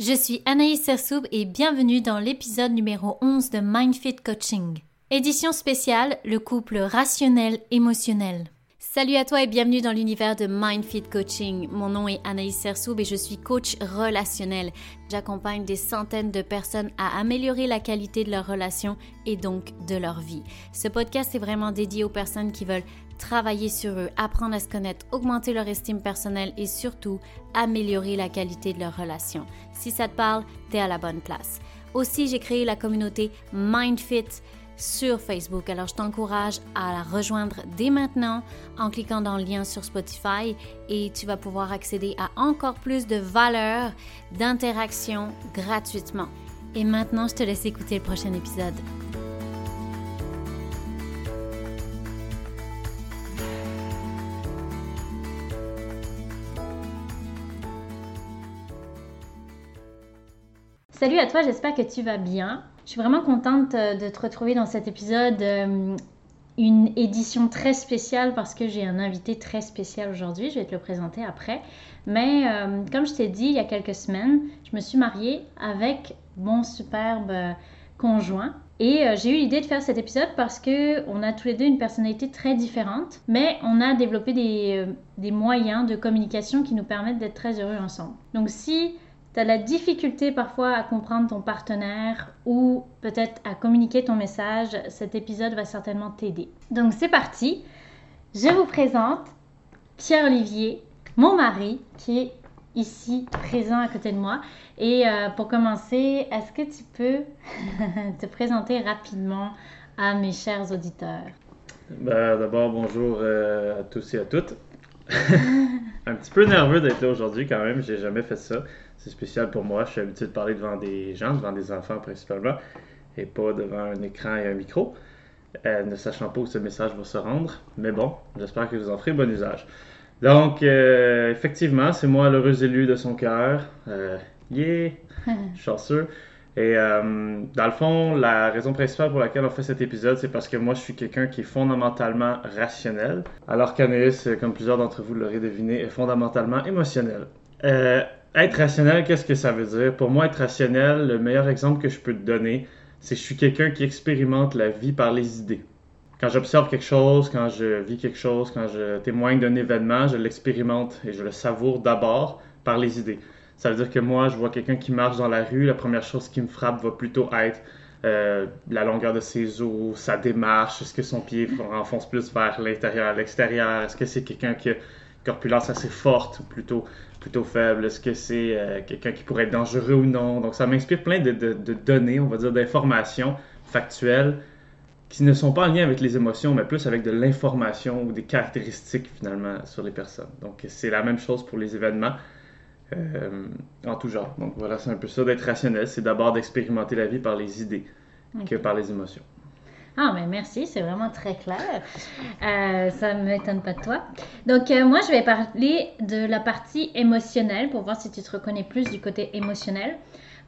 Je suis Anaïs Sersoub et bienvenue dans l'épisode numéro 11 de MindFit Coaching. Édition spéciale, le couple rationnel-émotionnel. Salut à toi et bienvenue dans l'univers de MindFit Coaching. Mon nom est Anaïs Sersoub et je suis coach relationnel. J'accompagne des centaines de personnes à améliorer la qualité de leurs relations et donc de leur vie. Ce podcast est vraiment dédié aux personnes qui veulent travailler sur eux, apprendre à se connaître, augmenter leur estime personnelle et surtout améliorer la qualité de leurs relations. Si ça te parle, t'es à la bonne place. Aussi, j'ai créé la communauté MindFit sur Facebook. Alors, je t'encourage à la rejoindre dès maintenant en cliquant dans le lien sur Spotify et tu vas pouvoir accéder à encore plus de valeurs, d'interaction gratuitement. Et maintenant, je te laisse écouter le prochain épisode. Salut à toi, j'espère que tu vas bien. Je suis vraiment contente euh, de te retrouver dans cet épisode, euh, une édition très spéciale parce que j'ai un invité très spécial aujourd'hui. Je vais te le présenter après. Mais euh, comme je t'ai dit il y a quelques semaines, je me suis mariée avec mon superbe conjoint. Et j'ai eu l'idée de faire cet épisode parce que on a tous les deux une personnalité très différente, mais on a développé des, des moyens de communication qui nous permettent d'être très heureux ensemble. Donc si tu as la difficulté parfois à comprendre ton partenaire ou peut-être à communiquer ton message, cet épisode va certainement t'aider. Donc c'est parti. Je vous présente Pierre-Olivier, mon mari, qui est ici présent à côté de moi. Et euh, pour commencer, est-ce que tu peux te présenter rapidement à mes chers auditeurs? Ben, D'abord, bonjour euh, à tous et à toutes. Un petit peu nerveux d'être là aujourd'hui quand même, j'ai jamais fait ça c'est spécial pour moi. Je suis habitué de parler devant des gens, devant des enfants principalement, et pas devant un écran et un micro, euh, ne sachant pas où ce message va se rendre. Mais bon, j'espère que vous en ferez bon usage. Donc, euh, effectivement, c'est moi l'heureux élu de son cœur. Euh, yeah! Chanceux. Et dans le fond, la raison principale pour laquelle on fait cet épisode, c'est parce que moi, je suis quelqu'un qui est fondamentalement rationnel, alors qu'Anaïs, comme plusieurs d'entre vous l'auraient deviné, est fondamentalement émotionnel. Être rationnel, qu'est-ce que ça veut dire? Pour moi, être rationnel, le meilleur exemple que je peux te donner, c'est que je suis quelqu'un qui expérimente la vie par les idées. Quand j'observe quelque chose, quand je vis quelque chose, quand je témoigne d'un événement, je l'expérimente et je le savoure d'abord par les idées. Ça veut dire que moi, je vois quelqu'un qui marche dans la rue, la première chose qui me frappe va plutôt être euh, la longueur de ses os, sa démarche, est-ce que son pied enfonce plus vers l'intérieur, l'extérieur, est-ce que c'est quelqu'un qui a corpulence assez forte ou plutôt, plutôt faible? Est-ce que c'est euh, quelqu'un qui pourrait être dangereux ou non? Donc, ça m'inspire plein de, données, on va dire, d'informations factuelles qui ne sont pas en lien avec les émotions, mais plus avec de l'information ou des caractéristiques finalement sur les personnes. Donc, c'est la même chose pour les événements. Euh, en tout genre. Donc voilà, c'est un peu ça d'être rationnel, c'est d'abord d'expérimenter la vie par les idées que par les émotions. Ah, mais merci, c'est vraiment très clair. Euh, ça ne m'étonne pas de toi. Donc, euh, moi, je vais parler de la partie émotionnelle pour voir si tu te reconnais plus du côté émotionnel.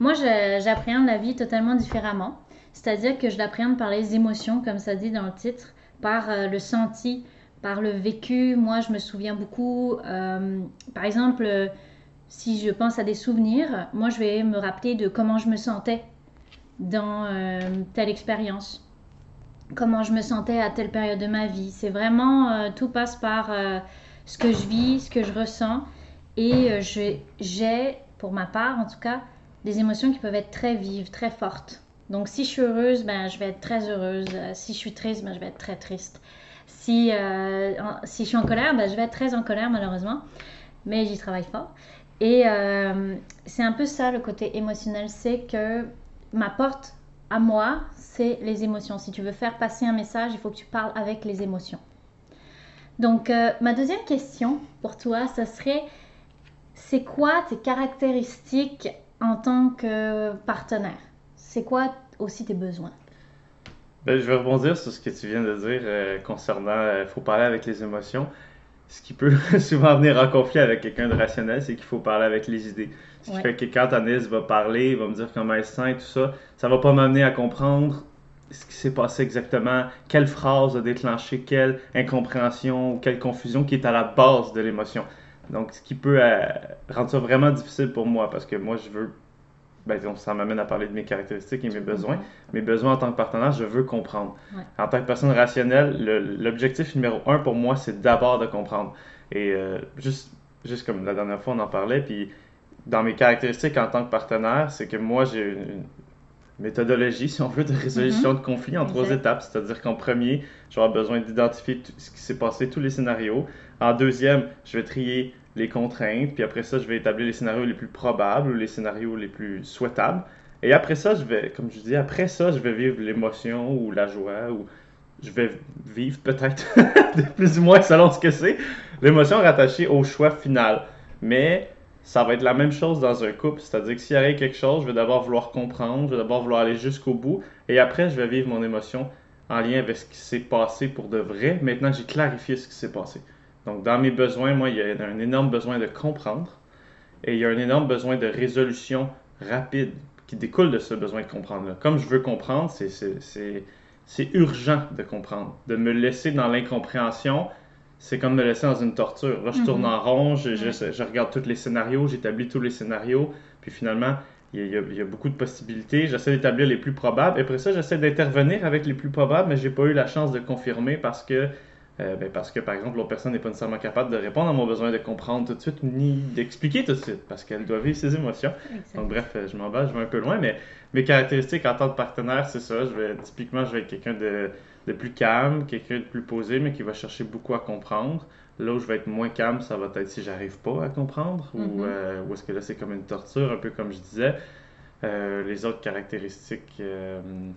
Moi, j'appréhende la vie totalement différemment. C'est-à-dire que je l'appréhende par les émotions, comme ça dit dans le titre, par euh, le senti, par le vécu. Moi, je me souviens beaucoup, par exemple, si je pense à des souvenirs, moi, je vais me rappeler de comment je me sentais dans telle expérience comment je me sentais à telle période de ma vie. C'est vraiment, euh, tout passe par euh, ce que je vis, ce que je ressens. Et euh, j'ai, pour ma part en tout cas, des émotions qui peuvent être très vives, très fortes. Donc si je suis heureuse, ben, je vais être très heureuse. Si je suis triste, ben, je vais être très triste. Si, si je suis en colère, ben, je vais être très en colère malheureusement. Mais j'y travaille fort. Et c'est un peu ça le côté émotionnel, c'est que ma porte à moi, c'est les émotions. Si tu veux faire passer un message, il faut que tu parles avec les émotions. Donc, euh, ma deuxième question pour toi, ce serait, c'est quoi tes caractéristiques en tant que partenaire? C'est quoi aussi tes besoins? Ben, je vais rebondir sur ce que tu viens de dire euh, concernant, il euh, faut parler avec les émotions ce qui peut souvent venir en conflit avec quelqu'un de rationnel, c'est qu'il faut parler avec les idées. Ce qui fait que quand Anis va parler, il va me dire comment elle se sent et tout ça, ça va pas m'amener à comprendre ce qui s'est passé exactement, quelle phrase a déclenché quelle incompréhension ou quelle confusion qui est à la base de l'émotion. Donc, ce qui peut euh, rendre ça vraiment difficile pour moi parce que moi, je veux ben, ça m'amène à parler de mes caractéristiques et mes besoins. Mes besoins en tant que partenaire, je veux comprendre. En tant que personne rationnelle, l'objectif numéro un pour moi, c'est d'abord de comprendre. Et euh, juste, juste comme la dernière fois, on en parlait, puis dans mes caractéristiques en tant que partenaire, c'est que moi, j'ai une, méthodologie, si on veut, de résolution mm-hmm. de conflits en trois étapes. C'est-à-dire qu'en premier, je vais avoir besoin d'identifier ce qui s'est passé, tous les scénarios. En deuxième, je vais trier les contraintes, puis après ça, je vais établir les scénarios les plus probables ou les scénarios les plus souhaitables. Et après ça, je vais, comme je dis, après ça, je vais vivre l'émotion ou la joie ou je vais vivre peut-être plus ou moins selon ce que c'est, l'émotion rattachée au choix final. Mais ça va être la même chose dans un couple, c'est-à-dire que s'il arrive quelque chose, je vais d'abord vouloir comprendre, je vais d'abord vouloir aller jusqu'au bout, et après, je vais vivre mon émotion en lien avec ce qui s'est passé pour de vrai. Maintenant, j'ai clarifié ce qui s'est passé. Donc, dans mes besoins, moi, il y a un énorme besoin de comprendre et il y a un énorme besoin de résolution rapide qui découle de ce besoin de comprendre-là. Comme je veux comprendre, c'est urgent de comprendre. De me laisser dans l'incompréhension, c'est comme me laisser dans une torture. Là, je tourne mm-hmm. en rond, je, je, regarde tous les scénarios, j'établis tous les scénarios, puis finalement, il y, a, il y, a, beaucoup de possibilités. J'essaie d'établir les plus probables. Et après ça, j'essaie d'intervenir avec les plus probables, mais j'ai pas eu la chance de confirmer parce que euh, ben parce que, par exemple, l'autre personne n'est pas nécessairement capable de répondre à mon besoin de comprendre tout de suite, ni d'expliquer tout de suite, parce qu'elle doit vivre ses émotions. Donc, bref, euh, je m'en vais, je vais un peu loin, mais mes caractéristiques en tant que partenaire, c'est ça. Je vais, typiquement, je vais être quelqu'un de, de, plus calme, quelqu'un de plus posé, mais qui va chercher beaucoup à comprendre. Là où je vais être moins calme, ça va être si j'arrive pas à comprendre, ou, mm-hmm. euh, ou est-ce que là, c'est comme une torture, un peu comme je disais. les autres caractéristiques, je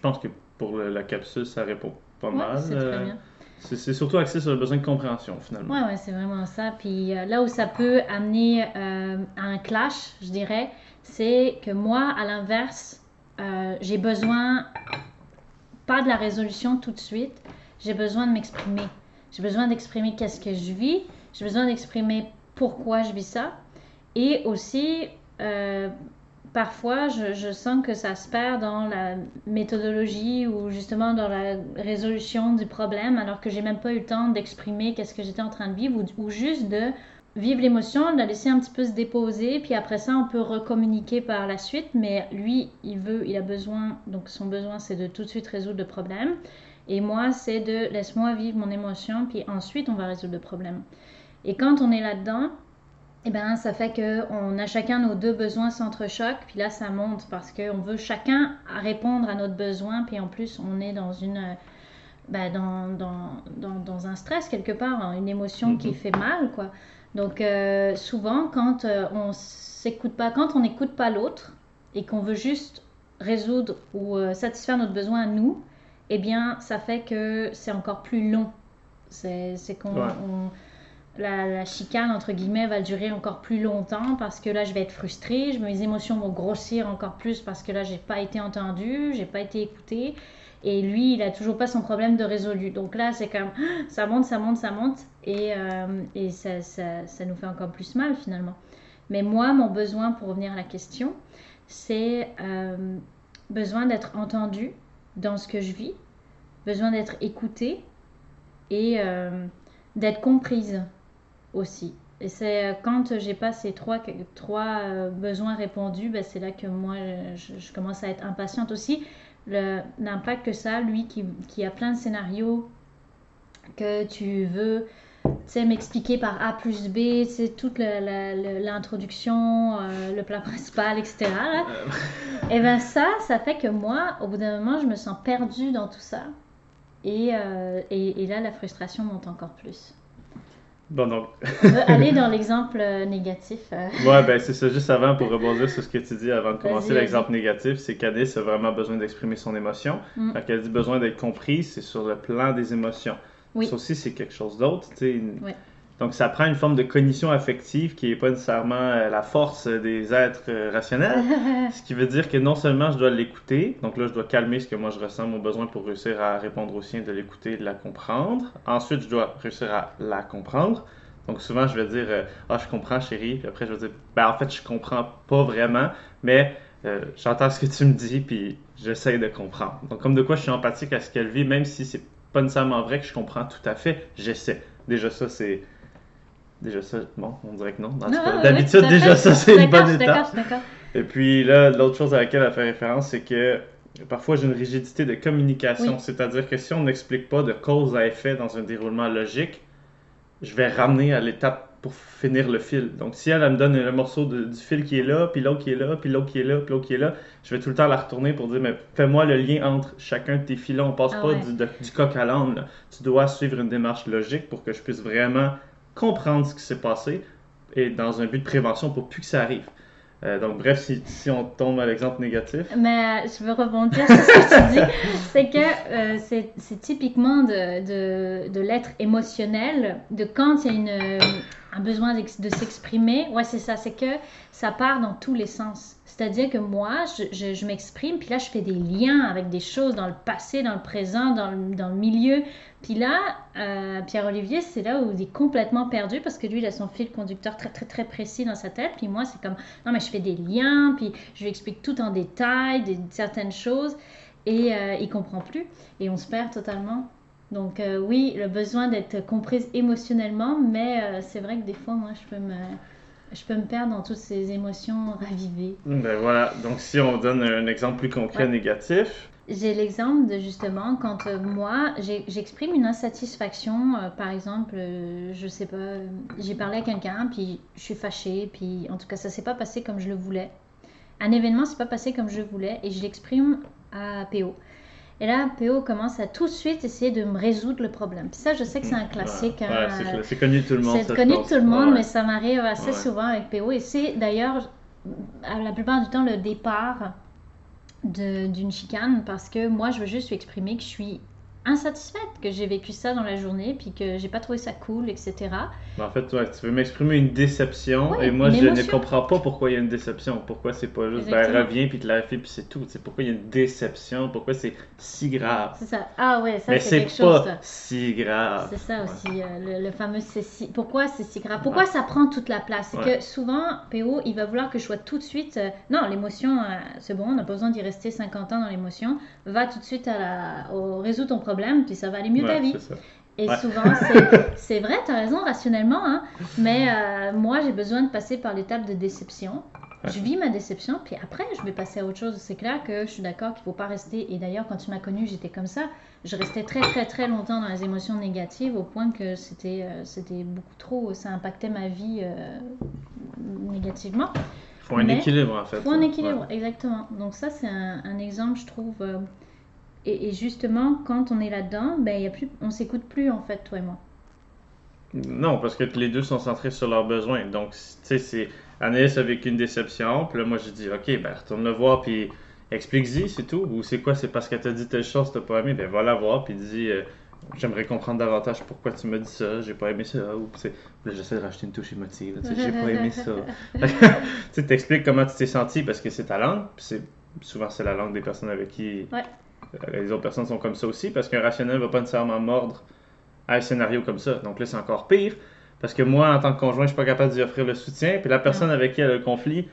pense que pour la capsule, ça répond pas mal. Euh, c'est surtout axé sur le besoin de compréhension, finalement. Oui, ouais, c'est vraiment ça. Puis euh, là où ça peut amener euh, à un clash, je dirais, c'est que moi, à l'inverse, j'ai besoin pas de la résolution tout de suite, j'ai besoin de m'exprimer. J'ai besoin d'exprimer qu'est-ce que je vis, j'ai besoin d'exprimer pourquoi je vis ça. Et aussi, parfois, je, sens que ça se perd dans la méthodologie ou justement dans la résolution du problème, alors que j'ai même pas eu le temps d'exprimer qu'est-ce que j'étais en train de vivre ou, juste de vivre l'émotion, de la laisser un petit peu se déposer, puis après ça, on peut recommuniquer par la suite. Mais lui, il veut, il a besoin, donc son besoin, c'est de tout de suite résoudre le problème. Et moi, c'est de laisse-moi vivre mon émotion, puis ensuite, on va résoudre le problème. Et quand on est là-dedans, eh ben, ça fait qu'on a chacun nos deux besoins s'entrechoquent, puis là, ça monte parce qu'on veut chacun répondre à notre besoin, puis en plus, on est dans une. Ben, dans, dans, dans, un stress quelque part, hein, une émotion qui mhm. fait mal, quoi. Donc, euh, souvent, quand euh, on s'écoute pas, quand on n'écoute pas l'autre et qu'on veut juste résoudre ou euh, satisfaire notre besoin à nous, eh bien, ça fait que c'est encore plus long. C'est qu'on la, chicane, entre guillemets, va durer encore plus longtemps parce que là, je vais être frustrée, mes émotions vont grossir encore plus parce que là, j'ai pas été entendue, j'ai pas été écoutée. Et lui, il a toujours pas son problème de résolu. Donc là, c'est comme ça monte, ça monte, ça monte. Et, euh, ça, nous fait encore plus mal finalement. Mais moi, mon besoin, pour revenir à la question, c'est euh, besoin d'être entendu dans ce que je vis, besoin d'être écoutée et euh, d'être comprise aussi. Et c'est euh, quand j'ai pas ces trois, trois euh, besoins répondus, ben c'est là que moi, je, commence à être impatiente aussi. L'impact que ça, lui qui, qui, a plein de scénarios que tu veux m'expliquer par A plus B, c'est toute l'introduction, euh, le plat principal, etc. Et ben ça, ça fait que moi, au bout d'un moment, je me sens perdue dans tout ça. Et, et, et là, la frustration monte encore plus. Bon, donc. On va aller dans l'exemple euh, négatif. Euh. Ouais, ben c'est ça. Juste avant, pour rebondir sur ce que tu dis avant de commencer l'exemple négatif, c'est qu'Anis a vraiment besoin d'exprimer son émotion. Mm. Quand elle dit besoin d'être comprise, c'est sur le plan des émotions. Oui. Ça aussi, c'est quelque chose d'autre. Oui. Donc, ça prend une forme de cognition affective qui n'est pas nécessairement euh, la force des êtres euh, rationnels. ce qui veut dire que non seulement je dois l'écouter, donc là, je dois calmer ce que moi je ressens, mon besoin pour réussir à répondre au sien, de l'écouter, de la comprendre. Ensuite, je dois réussir à la comprendre. Donc, souvent, je vais dire euh, Ah, je comprends, chérie. Puis après, je vais dire Ben, en fait, je comprends pas vraiment, mais j'entends ce que tu me dis, puis j'essaye de comprendre. Donc, comme de quoi je suis empathique à ce qu'elle vit, même si c'est pas nécessairement vrai que je comprends tout à fait, j'essaie. Déjà, ça, c'est Déjà ça, bon, on dirait que non. En tout Non, cas, ouais, D'habitude, déjà ça, c'est une bonne étape. Et puis là, l'autre chose à laquelle elle fait référence, c'est que parfois j'ai une rigidité de communication. Oui. C'est-à-dire que si on n'explique pas de cause à effet dans un déroulement logique, je vais ramener à l'étape pour finir le fil. Donc si elle, elle me donne le morceau de- du fil qui est là, puis l'autre qui est là, puis l'autre qui est là, puis l'autre qui est là, je vais tout le temps la retourner pour dire, mais fais-moi le lien entre chacun de tes filons. On passe Ah pas ouais. du, de- du coq à l'âne. Tu dois suivre une démarche logique pour que je puisse vraiment comprendre ce qui s'est passé et dans un but de prévention pour plus que ça arrive. Euh, donc, bref, si, si on tombe à l'exemple négatif, Mais euh, je veux rebondir sur ce que tu dis. C'est que euh, c'est typiquement de, de, de l'être émotionnel, de quand il y a une, un besoin d'ex- de s'exprimer. Ouais, c'est ça. C'est que ça part dans tous les sens. C'est-à-dire que moi, je, m'exprime, puis là, je fais des liens avec des choses dans le passé, dans le présent, dans le, dans le milieu. Puis là, euh, Pierre-Olivier, c'est là où il est complètement perdu parce que lui, il a son fil conducteur très, très, très précis dans sa tête. Puis moi, c'est comme, non, mais je fais des liens, puis je lui explique tout en détail, certaines choses, et euh, il comprend plus. Et on se perd totalement. Donc euh, oui, le besoin d'être comprise émotionnellement, mais euh, c'est vrai que des fois, moi, je peux me... Je peux me perdre dans toutes ces émotions ravivées. ben voilà. Donc, si on donne un exemple plus concret Ouais. négatif, J'ai l'exemple de justement quand euh, moi j'exprime une insatisfaction, euh, par exemple, euh, je sais pas, j'ai parlé à quelqu'un, puis je suis fâchée, puis en tout cas ça s'est pas passé comme je le voulais. Un événement s'est pas passé comme je voulais et je l'exprime à PO. Et là, PO commence à tout de suite essayer de me résoudre le problème. Puis ça, je sais que c'est un classique. Hein, c'est connu de tout le monde. c'est connu de tout le monde, Ouais. mais ça m'arrive assez Ouais. souvent avec PO. Et c'est d'ailleurs, la plupart du temps, le départ d'une chicane parce que moi, je veux juste lui exprimer que je suis insatisfaite, que j'ai vécu ça dans la journée, puis que j'ai pas trouvé ça cool, etc. Mais en fait, ouais, tu veux m'exprimer une déception Ouais, et moi je ne comprends pas pourquoi il y a une déception. Pourquoi c'est pas juste ben reviens puis clarifie puis c'est tout. C'est pourquoi il y a une déception, pourquoi c'est si grave? C'est ça. Ah ouais, ça Mais c'est quelque chose. pas si grave. C'est ça Ouais. aussi, euh, le, le fameux c'est si. Pourquoi c'est si grave? Pourquoi ça prend toute la place? C'est que souvent, PO, il va vouloir que je sois tout de suite. euh, non, l'émotion, euh, c'est bon, on n'a pas besoin d'y rester 50 ans dans l'émotion. Va tout de suite à la, au résous ton problème, puis ça va aller mieux ta Ouais, vie. c'est ça. Et Ouais. souvent, c'est- vrai, tu as raison, rationnellement, hein, mais euh, moi, j'ai besoin de passer par l'étape de déception. Ouais. Je vis ma déception, puis après, je vais passer à autre chose. C'est clair que je suis d'accord qu'il ne faut pas rester. Et d'ailleurs, quand tu m'as connue, j'étais comme ça. Je restais très, très, très longtemps dans les émotions négatives au point que c'était euh, c'était beaucoup trop. Ça impactait ma vie euh, négativement. Faut un Mais équilibre en fait. Il faut un Ouais. équilibre, exactement. Donc ça, c'est un, un exemple, je trouve. Et, et justement, quand on est là-dedans, ben, y a plus, on s'écoute plus, en fait, toi et moi. Non, parce que les deux sont centrés sur leurs besoins. Donc, tu sais, c'est. Anaïs a vécu une déception, puis là, moi, j'ai dit, OK, ben, retourne le voir, puis explique-y, c'est tout. Ou c'est quoi, c'est parce qu'elle t'a dit telle chose, t'as pas aimé, ben, va la voir, puis dis, euh, j'aimerais comprendre davantage pourquoi tu m'as dit ça, j'ai pas aimé ça. Ou, tu sais, là, j'essaie de racheter une touche émotive, là, tu sais, j'ai pas aimé ça. tu sais, t'expliques comment tu t'es senti, parce que c'est ta langue, puis c'est. Souvent, c'est la langue des personnes avec qui. Ouais. Euh, Les autres personnes sont comme ça aussi, parce qu'un rationnel va pas nécessairement mordre à un scénario comme ça. Donc là, c'est encore pire. Parce que moi, en tant que conjoint, je suis pas capable d'y offrir le soutien. Puis la personne avec qui elle a le conflit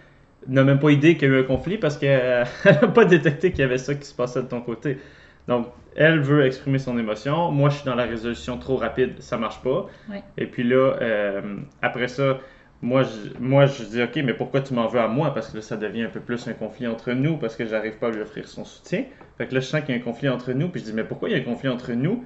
n'a même pas idée qu'il y a eu un conflit parce qu'elle n'a pas détecté qu'il y avait ça qui se passait de ton côté. Donc, elle veut exprimer son émotion. Moi, je suis dans la résolution trop rapide, ça marche pas. Et puis là, euh, après ça, moi je, moi, je dis, OK, mais pourquoi tu m'en veux à moi? Parce que là, ça devient un peu plus un conflit entre nous parce que j'arrive pas à lui offrir son soutien. Fait que là, je sens qu'il y a un conflit entre nous. Puis je dis, mais pourquoi il y a un conflit entre nous?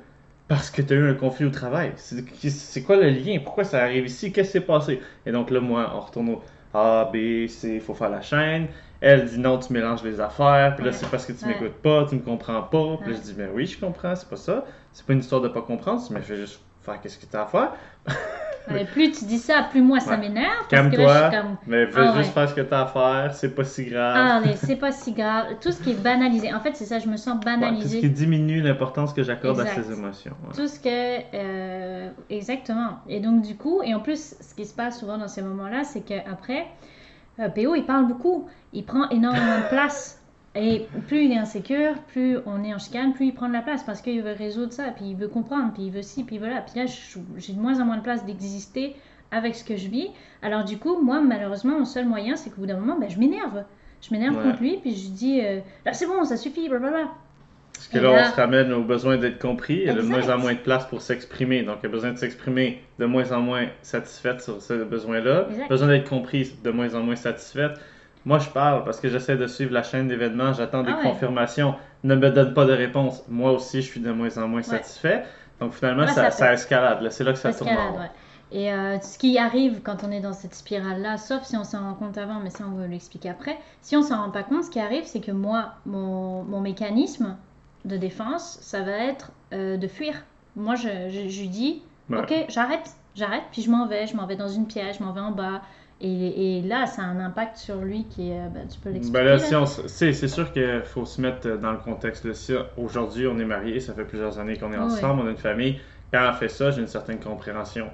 Parce que tu as eu un conflit au travail. C'est quoi le lien? Pourquoi ça arrive ici? Qu'est-ce qui s'est passé? Et donc là, moi, on retourne au A, B, C, il faut faire la chaîne. Elle dit non, tu mélanges les affaires. Puis là, c'est parce que tu m'écoutes pas, tu me comprends pas. Puis là, je dis, mais oui, je comprends, c'est pas ça. C'est pas une histoire de pas comprendre, mais je vais juste faire qu'est-ce que tu as à faire. Plus tu dis ça, plus moi ça Ouais. m'énerve. Calme-toi, comme. mais fais Ah juste ouais. faire ce que tu as à faire, c'est pas si grave. Ah, mais c'est pas si grave. Tout ce qui est banalisé. En fait, c'est ça, je me sens Ouais, tout ce banalisée. qui diminue l'importance que j'accorde à ces émotions. Tout ce que. euh, exactement. Et donc, du coup, et en plus, ce qui se passe souvent dans ces moments-là, c'est qu'après, euh, PO, il parle beaucoup. Il prend énormément de place. Et plus il est insécure, plus on est en chicane, plus il prend de la place parce qu'il veut résoudre ça, puis il veut comprendre, puis il veut ci, puis voilà. Puis là, j'ai de moins en moins de place d'exister avec ce que je vis. Alors, du coup, moi, malheureusement, mon seul moyen, c'est qu'au bout d'un moment, ben, je m'énerve. Je m'énerve Ouais. contre lui, puis je dis euh, là, c'est bon, ça suffit, blablabla. Parce que Et là, là- on se ramène au besoin d'être compris. A de moins en moins de place pour s'exprimer. Donc, elle a besoin de s'exprimer de moins en moins satisfaite sur ce besoin-là. Besoin d'être comprise de moins en moins satisfaite. Moi, je parle parce que j'essaie de suivre la chaîne d'événements. J'attends des Ah ouais. confirmations. Ne me donne pas de réponse. Moi aussi, je suis de moins en moins Ouais. satisfait. Donc, finalement, Ouais, ça, ça ça fait- escalade. C'est là que ça tourne Escalade, ouais. Et euh, ce qui arrive quand on est dans cette spirale-là, sauf si on s'en rend compte avant, mais ça on va l'expliquer après, si on s'en rend pas compte, ce qui arrive, c'est que moi, mon, mon mécanisme de défense, ça va être euh, de fuir. Moi, je, je, je lui dis, Ouais. ok, j'arrête, j'arrête, puis je m'en vais, je m'en vais dans une pièce, je m'en vais en bas. Et, et là, ça a un impact sur lui qui est, euh, ben, tu peux l'expliquer. Ben là, si c'est, sûr qu'il faut se mettre euh, dans le contexte. Si aujourd'hui on est mariés, ça fait plusieurs années qu'on est Oui. ensemble, on a une famille. Quand on fait ça, j'ai une certaine compréhension.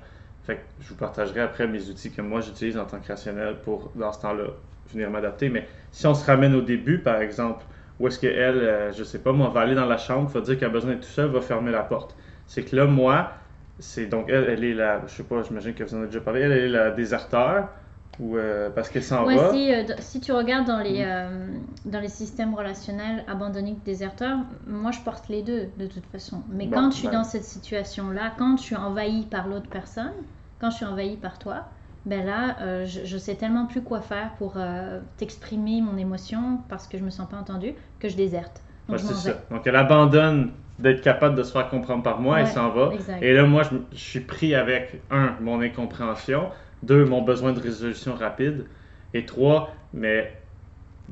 Fait que je vous partagerai après mes outils que moi j'utilise en tant que rationnel pour, dans ce temps-là, venir m'adapter. Mais si on se ramène au début, par exemple, où est-ce qu'elle, euh, je sais pas, moi, va aller dans la chambre, va dire qu'elle a besoin d'être tout seul, va fermer la porte. C'est que là, moi, c'est donc elle, elle est la, je sais pas, j'imagine que vous en avez déjà parlé, elle est la déserteur, ou euh, parce qu'elle s'en Ouais, va. si, euh, si tu regardes dans les, euh, dans les systèmes relationnels abandonniques déserteurs, moi je porte les deux de toute façon. Mais Bon, quand je suis ben. dans cette situation-là, quand je suis envahi par l'autre personne, quand je suis envahi par toi, ben là, euh, je, je sais tellement plus quoi faire pour t'exprimer mon émotion parce que je me sens pas entendue que je déserte. Donc Ouais, je ça. Donc elle abandonne d'être capable de se faire comprendre par moi, elle Ouais, s'en va. exact. Et là, moi, je, je suis pris avec, un, mon incompréhension, deux, mon besoin de résolution rapide, et trois, mais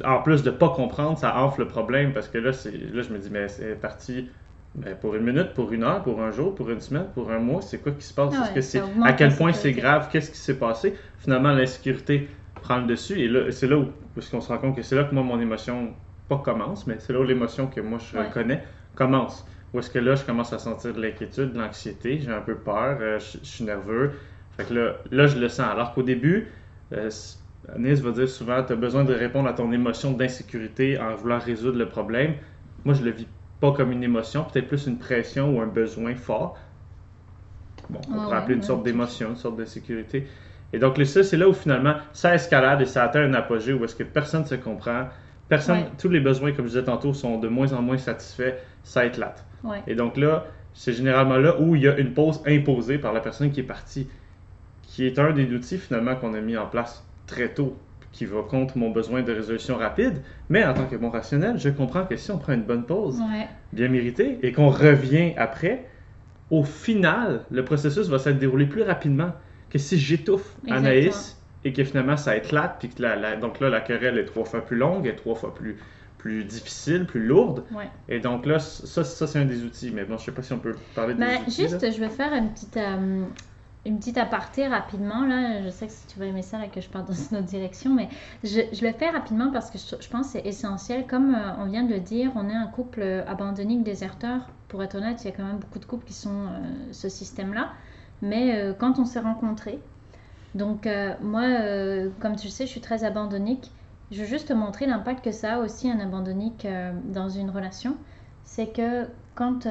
en plus de pas comprendre, ça enfle le problème parce que là, là je me dis, mais c'est parti ben, pour une minute, pour une heure, pour un jour, pour une semaine, pour un mois, c'est quoi qui se passe? Ouais, que c'est, à quel point c'est grave? Qu'est-ce qui s'est passé? Finalement, l'insécurité prend le dessus, et là, c'est là où, parce qu'on se rend compte que c'est là que moi, mon émotion, pas commence, mais c'est là où l'émotion que moi je Ouais. connais commence. Où est-ce que là, je commence à sentir de l'inquiétude, de l'anxiété, j'ai un peu peur, euh, je, je suis nerveux. Fait que là, là, je le sens. Alors qu'au début, euh, s- Agnès va dire souvent, tu as besoin de répondre à ton émotion d'insécurité en voulant résoudre le problème. Moi, je le vis pas comme une émotion, peut-être plus une pression ou un besoin fort. Bon, on pourrait appeler une sorte d'émotion, une sorte d'insécurité. Et donc, le ça, c'est là où finalement, ça escalade et ça atteint un apogée où est-ce que personne ne se comprend. Personne, Ouais. tous les besoins, comme je disais tantôt, sont de moins en moins satisfaits. Ça éclate. Ouais. Et donc là, c'est généralement là où il y a une pause imposée par la personne qui est partie, qui est un des outils finalement qu'on a mis en place très tôt, qui va contre mon besoin de résolution rapide. Mais en tant que bon rationnel, je comprends que si on prend une bonne pause, Ouais. bien méritée, et qu'on revient après, au final, le processus va s'être déroulé plus rapidement que si j'étouffe Exactement. Anaïs et que finalement ça éclate, puis que la, la- donc là, la querelle est trois fois plus longue, et trois fois plus, plus difficile, plus lourde. Ouais. Et donc là, ça, ça c'est un des outils. Mais bon, je sais pas si on peut parler des Ben, là. juste, je vais faire une petite, euh, une petite aparté rapidement. Là. Je sais que si tu vas aimer ça, là, que je parte dans une autre direction, mais je, le fais rapidement parce que je, pense que c'est essentiel. Comme euh, on vient de le dire, on est un couple euh, abandonnique déserteur. Pour être honnête, il y a quand même beaucoup de couples qui sont euh, ce système-là. Mais quand on s'est rencontrés, donc moi, comme tu le sais, je suis très abandonnique. Je veux juste te montrer l'impact que ça a aussi un abandonnique dans une relation. C'est que quand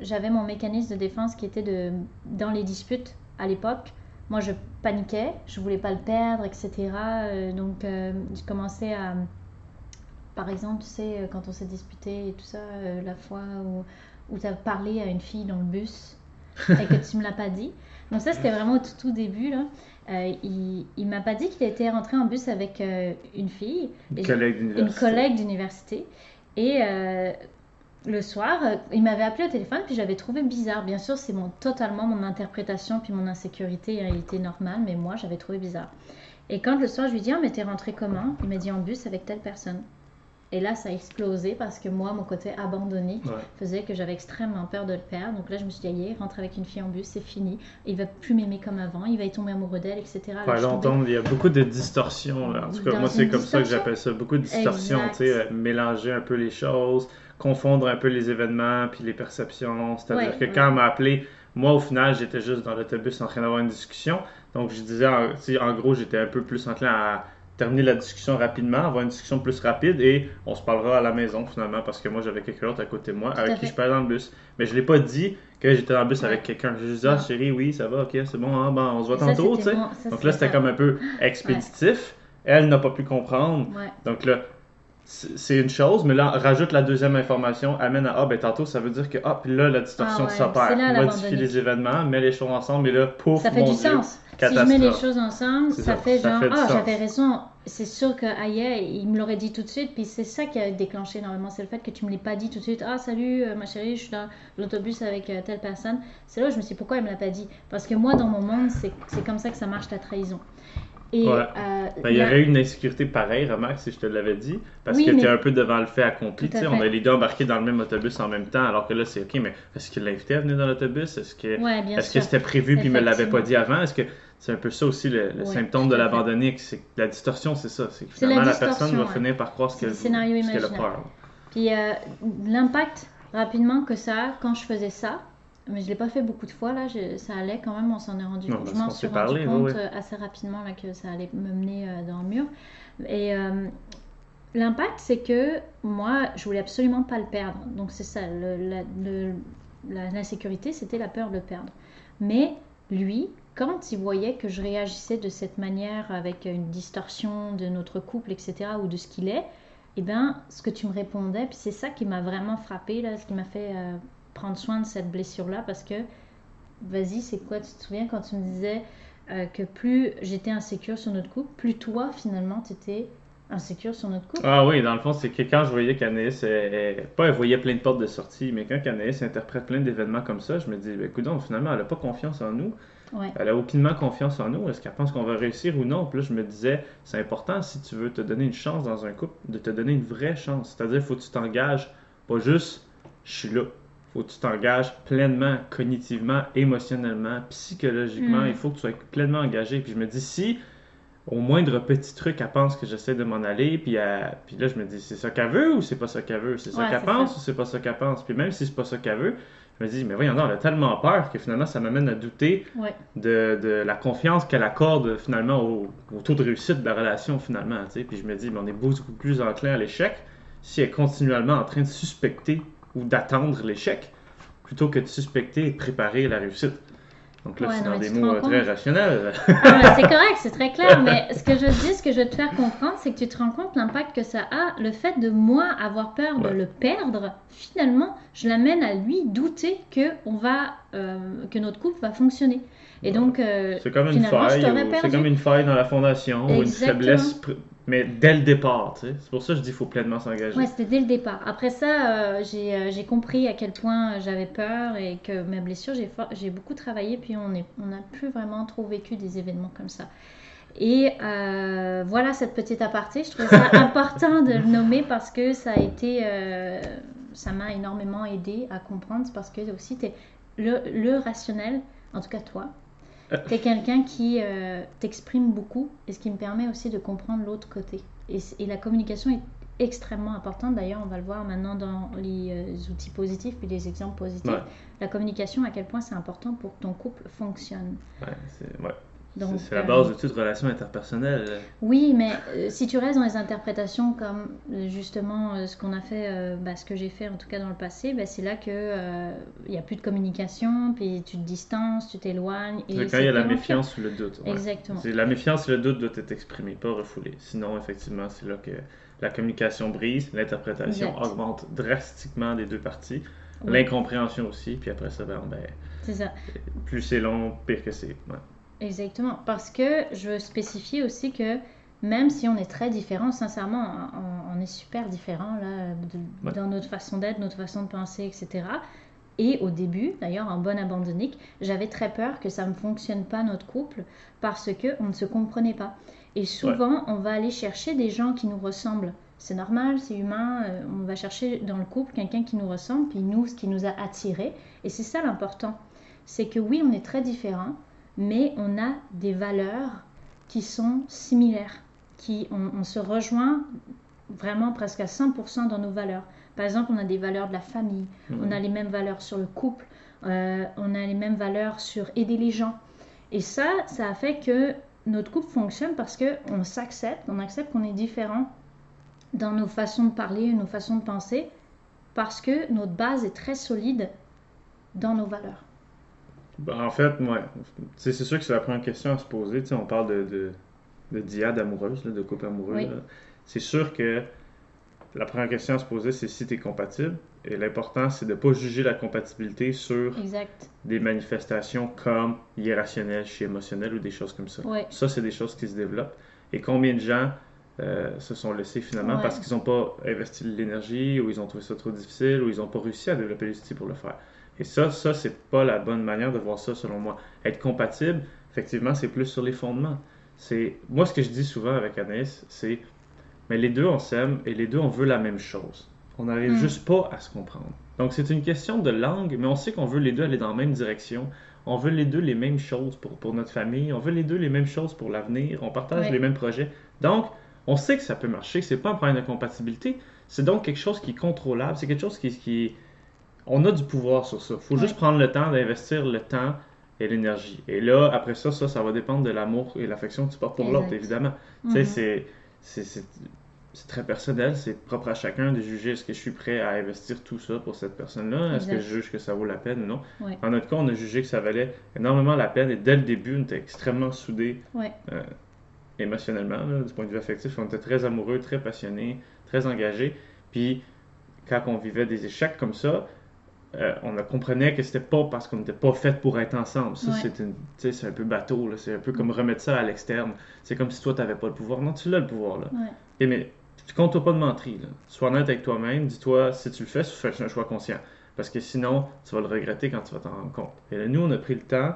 j'avais mon mécanisme de défense qui était de, dans les disputes à l'époque, moi je paniquais, je voulais pas le perdre, etc. Euh, donc euh, j'ai commencé à, par exemple, tu sais, quand on s'est disputé et tout ça, euh, la fois où, où tu as parlé à une fille dans le bus et que tu me l'as pas dit. Donc ça c'était vraiment au tout, tout début là. Il, il m'a pas dit qu'il était rentré en bus avec une fille. Une collègue d'université. collègue d'université. Et le soir, euh, il m'avait appelé au téléphone, puis j'avais trouvé bizarre. Bien sûr, c'est mon, totalement mon interprétation, puis mon insécurité, il était normal, mais moi, j'avais trouvé bizarre. Et quand le soir, je lui dis, ah, mais t'es rentré comment? Il m'a dit en bus avec telle personne. Et là, ça a explosé parce que moi, mon côté abandonné Ouais. faisait que j'avais extrêmement peur de le perdre. Donc là, je me suis dit, aïe, rentre avec une fille en bus, c'est fini. Il va plus m'aimer comme avant, il va y tomber amoureux d'elle, etc. Là, tombée- longtemps, il y a beaucoup de distorsions. Là. En tout cas, Dans moi, c'est comme ça que j'appelle ça. Beaucoup de distorsions, tu sais, mélanger un peu les choses, confondre un peu les événements puis les perceptions. C'est-à-dire Ouais, que ouais. quand on m'a appelé, moi, au final, j'étais juste dans l'autobus en train d'avoir une discussion. Donc, je disais, en, en gros, j'étais un peu plus enclin à terminer la discussion rapidement, avoir une discussion plus rapide et on se parlera à la maison finalement parce que moi j'avais quelqu'un d'autre à côté de moi Tout avec qui fait. je parlais dans le bus. Mais je l'ai pas dit que j'étais dans le bus Ouais. avec quelqu'un. Juste dit, ah chérie, oui, ça va, ok, c'est bon, ah, ben, on se voit Ça, tantôt, tu sais. Donc là, c'était comme un peu expéditif. Elle n'a pas pu comprendre. Ouais. Donc là, c'est une chose, mais là, rajoute la deuxième information, amène à, ah, ben tantôt, ça veut dire que, ah, puis là, la distorsion Ah s'opère. Modifie les événements, met les choses ensemble, et là, pouf, Ça fait mon du Dieu, sens. Si je mets les choses ensemble, ça, ça, fait ça genre, ah, sens. j'avais raison. C'est sûr que aïe, il me l'aurait dit tout de suite. Puis c'est ça qui a déclenché énormément. C'est le fait que tu me l'aies pas dit tout de suite. Ah, salut, euh, ma chérie, je suis dans l'autobus avec euh, telle personne. C'est là où je me suis dit, pourquoi il me l'a pas dit? Parce que moi, dans mon monde, c'est comme ça que ça marche ta trahison. Et Ouais. euh, Ben, il y la- aurait eu une insécurité pareille, remarque, si je te l'avais dit, parce Oui, que tu es mais- un peu devant le fait accompli. Fait. On a les deux embarqués dans le même autobus en même temps, alors que là, c'est OK, mais est-ce qu'il l'invitait à venir dans l'autobus? Est-ce que Ouais, sûr. c'était prévu puis il me l'avait pas dit avant? Est-ce que c'est un peu ça aussi le, symptôme de l'abandonnique? C'est que la distorsion, c'est ça. C'est que la finalement, la, personne va finir par croire ce qu'elle le scénario ce qu'elle a peur. Puis euh, l'impact rapidement que ça a quand je faisais ça, mais je l'ai pas fait beaucoup de fois là, je- ça allait quand même, on s'en est rendu Non, compte. parce Je m'en qu'on suis s'est rendu parlé, compte ouais, ouais. euh, assez rapidement là, que ça allait me mener euh, dans le mur. Et euh, l'impact, c'est que moi, je voulais absolument pas le perdre. Donc c'est ça, le- la- la- l'insécurité, c'était la peur de le perdre. Mais lui, quand il voyait que je réagissais de cette manière avec une distorsion de notre couple, etc., ou de ce qu'il est, eh bien, ce que tu me répondais, puis c'est ça qui m'a vraiment frappé, là, ce qui m'a fait euh, prendre soin de cette blessure-là, parce que, vas-y, c'est quoi, tu te souviens quand tu me disais euh, que plus j'étais insécure sur notre couple, plus toi, finalement, tu étais insécure sur notre couple. Ah oui, dans le fond, c'est que quand je voyais qu'Anaïs, elle- pas elle voyait plein de portes de sortie, mais quand Anaïs interprète plein d'événements comme ça, je me dis, écoute, finalement, elle n'a pas confiance en nous. Ouais. Elle a aucunement confiance en nous. Est-ce qu'elle pense qu'on va réussir ou non? Puis là, je me disais, c'est important si tu veux te donner une chance dans un couple, de te donner une vraie chance. C'est-à-dire, il faut que tu t'engages, pas juste, je suis là. faut que tu t'engages pleinement, cognitivement, émotionnellement, psychologiquement. Mm. Il faut que tu sois pleinement engagé. Puis je me dis, si au moindre petit truc, elle pense que j'essaie de m'en aller, puis, elle- puis là, je me dis, c'est ça qu'elle veut ou c'est pas ça qu'elle veut? C'est ça Ouais, qu'elle pense ça. ou c'est pas ça qu'elle pense? Puis même si c'est pas ça qu'elle veut, je me dis, mais voyons, non, elle a tellement peur que finalement, ça m'amène à douter Ouais. de, de la confiance qu'elle accorde finalement au, au taux de réussite de la relation finalement. tu sais. Puis je me dis, mais on est beaucoup plus enclin à l'échec si elle est continuellement en train de suspecter ou d'attendre l'échec plutôt que de suspecter et de préparer la réussite. Donc là, Ouais, c'est non, dans des mots euh, très rationnels. Ah, c'est correct, c'est très clair, mais ce que je dis, ce que je veux te faire comprendre, c'est que tu te rends compte l'impact que ça a, le fait de moi avoir peur de le perdre, finalement, je l'amène à lui douter que, on va, euh, que notre couple va fonctionner. Et donc, euh, C'est comme une faille, c'est comme une faille dans la fondation ou une faiblesse, mais dès le départ. tu sais. C'est pour ça que je dis qu'il faut pleinement s'engager. Ouais, c'était dès le départ. Après ça, euh, j'ai euh, j'ai compris à quel point j'avais peur et que mes blessures, j'ai beaucoup travaillé, puis on n'a plus vraiment trop vécu des événements comme ça. Et euh, voilà cette petite aparté. Je trouvais ça important de le nommer parce que ça a été, euh, ça m'a énormément aidé à comprendre. C'est parce que aussi, le, le rationnel, en tout cas toi, tu es quelqu'un qui euh, t'exprime beaucoup et ce qui me permet aussi de comprendre l'autre côté. Et, la communication est extrêmement importante. D'ailleurs, on va le voir maintenant dans les euh, outils positifs puis les exemples positifs. Ouais. La communication, à quel point c'est important pour que ton couple fonctionne. Ouais, c'est ouais. C'est- la euh, base de toute relation interpersonnelle. Oui, mais euh, si tu restes dans les interprétations comme euh, justement euh, ce qu'on a fait, euh, bah, ce que j'ai fait en tout cas dans le passé, bah, c'est là que il n'y a plus de communication, puis tu te distances, tu t'éloignes. C'est quand il y a la méfiance ou le doute. ouais. Exactement. C'est- La méfiance et le doute doivent être exprimés, pas refoulés. Sinon, effectivement, c'est là que la communication brise, l'interprétation augmente drastiquement des deux parties, Oui. l'incompréhension aussi, puis après ça, ben, ben, C'est ça. plus c'est long, pire que c'est. Ouais. Exactement. Parce que je veux spécifier aussi que même si on est très différents, sincèrement, on, on est super différents là, de- Ouais. dans notre façon d'être, notre façon de penser, etc. Et au début, d'ailleurs, en bonne abandonnique, j'avais très peur que ça ne fonctionne pas notre couple parce que on ne se comprenait pas. Et souvent, on va aller chercher des gens qui nous ressemblent. C'est normal, c'est humain. euh, On va chercher dans le couple quelqu'un qui nous ressemble, puis nous, ce qui nous a attirés. Et c'est ça l'important. C'est que oui, on est très différents, mais on a des valeurs qui sont similaires, qui on, on se rejoint vraiment presque à 100% dans nos valeurs. Par exemple, on a des valeurs de la famille, Mhm. on a les mêmes valeurs sur le couple, euh, on a les mêmes valeurs sur aider les gens. Et ça, ça a fait que notre couple fonctionne parce que on s'accepte, on accepte qu'on est différent dans nos façons de parler, nos façons de penser, parce que notre base est très solide dans nos valeurs. Ben, en fait, ouais. C'est sûr que c'est la première question à se poser. Tu sais, on parle de, de, de diade amoureuse, là, de couple amoureux. Oui. C'est sûr que la première question à se poser, c'est si tu es compatible. Et l'important, c'est de ne pas juger la compatibilité sur Exact. des manifestations comme irrationnelles, chez émotionnelles ou des choses comme ça. Ouais. Ça, c'est des choses qui se développent. Et combien de gens euh, se sont laissés finalement Ouais. parce qu'ils n'ont pas investi de l'énergie ou ils ont trouvé ça trop difficile ou ils n'ont pas réussi à développer les outils pour le faire? Et ça, ça, c'est pas la bonne manière de voir ça selon moi. Être compatible, effectivement, c'est plus sur les fondements. C'est moi ce que je dis souvent avec Anaïs, c'est mais les deux on s'aime et les deux on veut la même chose. On n'arrive Mm. juste pas à se comprendre. Donc c'est une question de langue, mais on sait qu'on veut les deux aller dans la même direction. On veut les deux les mêmes choses pour, pour notre famille. On veut les deux les mêmes choses pour l'avenir. On partage les mêmes projets. Donc, on sait que ça peut marcher. C'est pas un problème de compatibilité. C'est donc quelque chose qui est contrôlable. C'est quelque chose qui, qui... On a du pouvoir sur ça. faut Ouais. juste prendre le temps d'investir le temps et l'énergie. Et là, après ça, ça, ça va dépendre de l'amour et l'affection que tu portes pour l'autre, évidemment. Tu sais, Mhm. c'est- c'est- très personnel, c'est propre à chacun de juger est-ce que je suis prêt à investir tout ça pour cette personne-là, est-ce que je juge que ça vaut la peine ou non. Ouais. En notre cas, on a jugé que ça valait énormément la peine et dès le début, on était extrêmement soudés Ouais. euh, émotionnellement, là, du point de vue affectif. On était très amoureux, très passionnés, très engagés. Puis quand on vivait des échecs comme ça, euh, on a comprenait que c'était pas parce qu'on n'était pas fait pour être ensemble. Ça, Ouais. c'est un peu bateau, c'est un peu comme remettre ça à l'externe. C'est comme si toi, tu n'avais pas le pouvoir. Non, tu l'as le pouvoir. Là. Ouais. Et mais tu comptes pas de mentir. Là. Sois honnête avec toi-même. Dis-toi, si tu le fais, fais un choix conscient. Parce que sinon, tu vas le regretter quand tu vas t'en rendre compte. Et là, nous, on a pris le temps,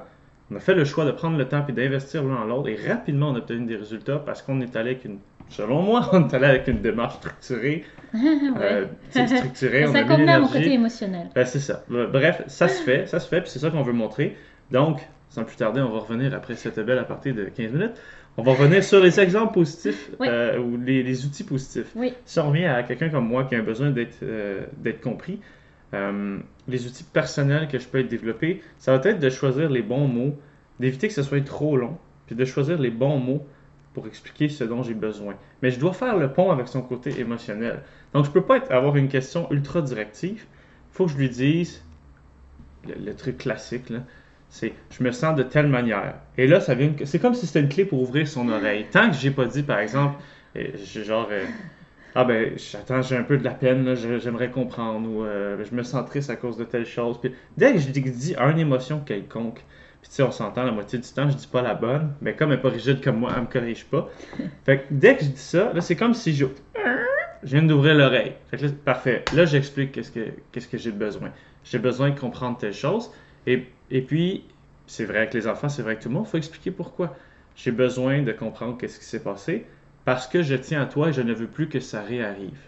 on a fait le choix de prendre le temps et d'investir l'un dans l'autre. Et rapidement, on a obtenu des résultats parce qu'on est allé avec une, selon moi, on est allé avec une démarche structurée. euh, ouais. structurée, on ça convenait à mon côté émotionnel. Ben, c'est ça. Euh, Bref, ça se fait, ça se fait, puis c'est ça qu'on veut montrer. Donc, sans plus tarder, on va revenir après cette belle aparté de 15 minutes. On va revenir sur les exemples positifs Oui. euh, ou les, les outils positifs. Oui. Si on revient à quelqu'un comme moi qui a besoin d'être euh, compris, euh, les outils personnels que je peux être développé, ça va être de choisir les bons mots, d'éviter que ce soit trop long, puis de choisir les bons mots pour expliquer ce dont j'ai besoin. Mais je dois faire le pont avec son côté émotionnel. Donc, je peux pas avoir une question ultra directive. Il faut que je lui dise le, truc classique, c'est je me sens de telle manière. Et là, c'est comme si c'était une clé pour ouvrir son oreille. Tant que j'ai pas dit, par exemple, euh, genre, euh, ah ben, j'attends, j'ai un peu de la peine, j'aimerais comprendre, ou euh, je me sens triste à cause de telle chose. Puis dès que je dis une émotion quelconque, puis tu sais, on s'entend la moitié du temps, je dis pas la bonne, mais comme elle est pas rigide comme moi, elle me corrige pas. Fait que dès que je dis ça, là, c'est comme si je, je viens d'ouvrir l'oreille. Fait que là, parfait. Là, j'explique qu'est-ce que, qu'est-ce que j'ai besoin. J'ai besoin de comprendre telle chose. Et, et puis, c'est vrai avec les enfants, c'est vrai avec tout le monde, il faut expliquer pourquoi. J'ai besoin de comprendre qu'est-ce qui s'est passé parce que je tiens à toi et je ne veux plus que ça réarrive.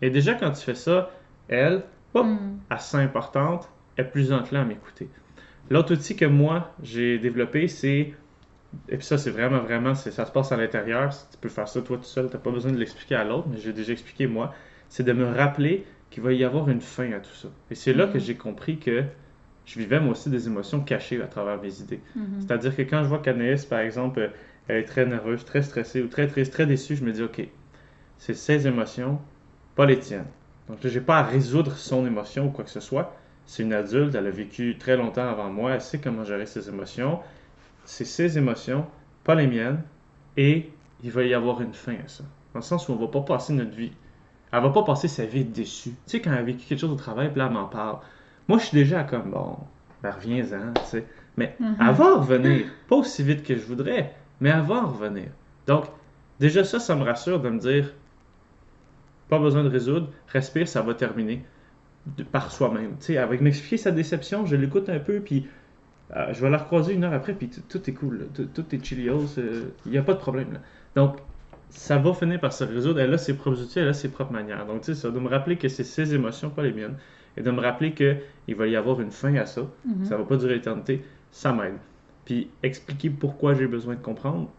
Et déjà, quand tu fais ça, elle, Hmm. assez importante, est plus enclin à m'écouter. L'autre outil que moi, j'ai développé, c'est... Et puis ça, c'est vraiment, vraiment, ça se passe à l'intérieur. Tu peux faire ça toi tout seul, tu n'as pas besoin de l'expliquer à l'autre, mais j'ai déjà expliqué moi. C'est de me rappeler qu'il va y avoir une fin à tout ça. Et c'est là Mhm. que j'ai compris que je vivais moi aussi des émotions cachées à travers mes idées. Mhm. C'est-à-dire que quand je vois qu'Anaïs, par exemple, elle est très nerveuse, très stressée ou très triste, très déçue, je me dis, OK, c'est ses émotions, pas les tiennes. Donc là, j'ai pas à résoudre son émotion ou quoi que ce soit. C'est une adulte, elle a vécu très longtemps avant moi, elle sait comment gérer ses émotions. C'est ses émotions, pas les miennes, et il va y avoir une fin à ça. Dans le sens où on va pas passer notre vie. Elle va pas passer sa vie déçue. Tu sais, quand elle a vécu quelque chose au travail, puis là, elle m'en parle. Moi, je suis déjà comme, bon, ben reviens-en, tu sais. Mais Mhm. elle va revenir. Pas aussi vite que je voudrais, mais elle va revenir. Donc, déjà ça, ça me rassure de me dire, pas besoin de résoudre, respire, ça va terminer de- par soi-même. Tu sais, avec m'expliquer sa déception, je l'écoute un peu, puis euh, je vais la recroiser une heure après, puis tout, est cool, tout, est chilios, il n'y a pas de problème. là. Donc, ça va finir par se résoudre. Elle a ses propres outils, elle a ses propres manières. Donc, tu sais, ça, de me rappeler que c'est ses émotions, pas les miennes, et de me rappeler qu'il va y avoir une fin à ça, Mhm. ça va pas durer l'éternité, ça m'aide. Puis expliquer pourquoi j'ai besoin de comprendre,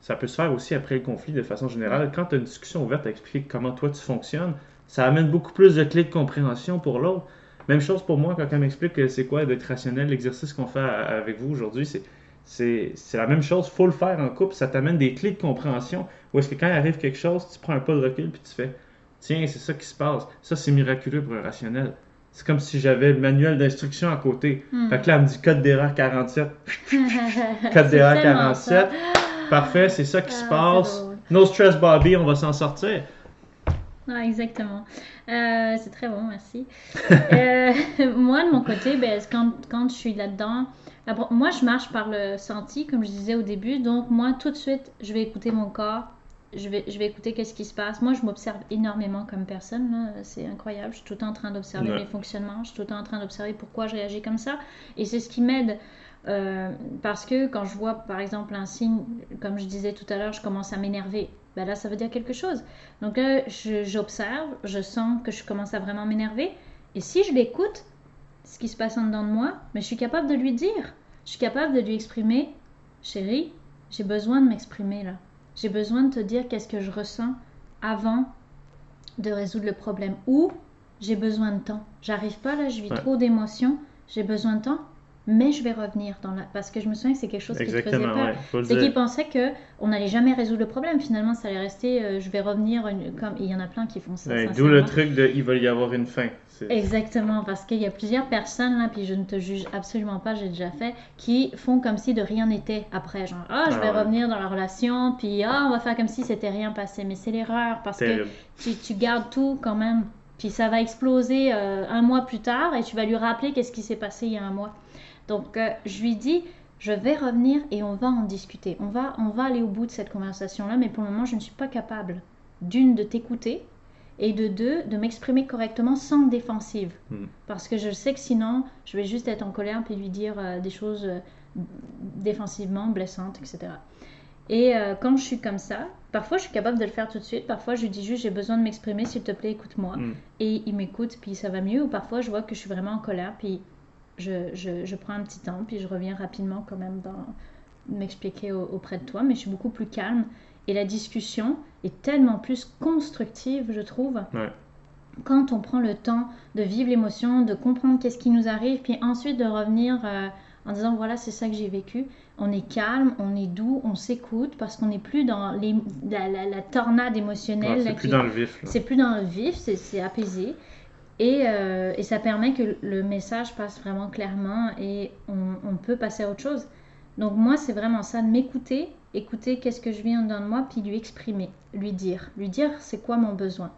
ça peut se faire aussi après le conflit de façon générale. Quand tu as une discussion ouverte à expliquer comment toi tu fonctionnes, ça amène beaucoup plus de clés de compréhension pour l'autre. Même chose pour moi quand elle m'explique que c'est quoi d'être rationnel, l'exercice qu'on fait avec vous aujourd'hui, c'est c'est c'est la même chose, faut le faire en couple, ça t'amène des clés de compréhension. Ou est-ce que quand il arrive quelque chose, tu prends un pas de recul puis tu fais tiens, c'est ça qui se passe. Ça c'est miraculeux pour un rationnel. C'est comme si j'avais le manuel d'instruction à côté. Hmm. Fait que là, elle me dit code d'erreur 47. C'est Code d'erreur tellement 47. ça. Parfait, c'est ça qui Ah, se passe. No stress, Bobby, on va s'en sortir. Ah, exactement. Euh, c'est très bon, merci. Euh, moi, de mon côté, ben, quand, quand je suis là-dedans, moi, je marche par le senti, comme je disais au début. Donc, moi, tout de suite, je vais écouter mon corps. Je vais, je vais écouter qu'est-ce qui se passe. Moi, je m'observe énormément comme personne. C'est incroyable. Je suis tout le temps en train d'observer Ouais. mes fonctionnements. Je suis tout le temps en train d'observer pourquoi je réagis comme ça. Et c'est ce qui m'aide. euh, parce que quand je vois, par exemple, un signe, comme je disais tout à l'heure, je commence à m'énerver. Ben là, ça veut dire quelque chose. Donc là, je- j'observe, je sens que je commence à vraiment m'énerver. Et si je l'écoute, ce qui se passe en dedans de moi, mais je suis capable de lui dire. Je suis capable de lui exprimer, chérie, j'ai besoin de m'exprimer là. J'ai besoin de te dire qu'est-ce que je ressens avant de résoudre le problème. Ou j'ai besoin de temps. J'arrive pas là, je vis Ouais. trop d'émotions, j'ai besoin de temps, mais je vais revenir dans la... Parce que je me souviens que c'est quelque chose qui te faisait Exactement, peur. ouais. C'est qu'ils pensaient que on n'allait jamais résoudre le problème. Finalement, ça allait rester. euh, je vais revenir une- comme il y en a plein qui font ça. Ouais, D'où le truc de il va y avoir une fin. Exactement, parce qu'il y a plusieurs personnes là, puis je ne te juge absolument pas, j'ai déjà fait, qui font comme si de rien n'était après, genre ah je Ah vais ouais. revenir dans la relation, puis ah on va faire comme si c'était rien passé, mais c'est l'erreur parce que tu gardes tout quand même, puis ça va exploser euh, un mois plus tard et tu vas lui rappeler qu'est-ce qui s'est passé il y a un mois. Donc euh, je lui dis je vais revenir et on va en discuter, on va on va aller au bout de cette conversation là, mais pour le moment je ne suis pas capable d'une de t'écouter et de deux de m'exprimer correctement sans défensive. Hmm. Parce que je sais que sinon, je vais juste être en colère puis lui dire euh, des choses euh, défensivement, blessantes, etc. Et euh, quand je suis comme ça, parfois je suis capable de le faire tout de suite, parfois je lui dis juste j'ai besoin de m'exprimer, s'il te plaît, écoute-moi. Mm. Et il m'écoute, puis ça va mieux. Ou parfois je vois que je suis vraiment en colère, puis je, je, je prends un petit temps, puis je reviens rapidement quand même dans m'expliquer au- auprès de toi, mais je suis beaucoup plus calme. Et la discussion est tellement plus constructive, je trouve, Ouais. quand on prend le temps de vivre l'émotion, de comprendre qu'est-ce qui nous arrive, puis ensuite de revenir euh, en disant voilà, c'est ça que j'ai vécu. On est calme, on est doux, on s'écoute parce qu'on n'est plus dans les, la, la- la tornade émotionnelle. Ouais, c'est plus qui- dans le vif. c'est plus dans le vif, c'est- c'est apaisé. Et, euh, et ça permet que le message passe vraiment clairement et on, peut passer à autre chose. Donc moi, c'est vraiment ça, de m'écouter, écouter qu'est-ce que je vis en de moi, puis lui exprimer, lui dire. Lui dire c'est quoi mon besoin.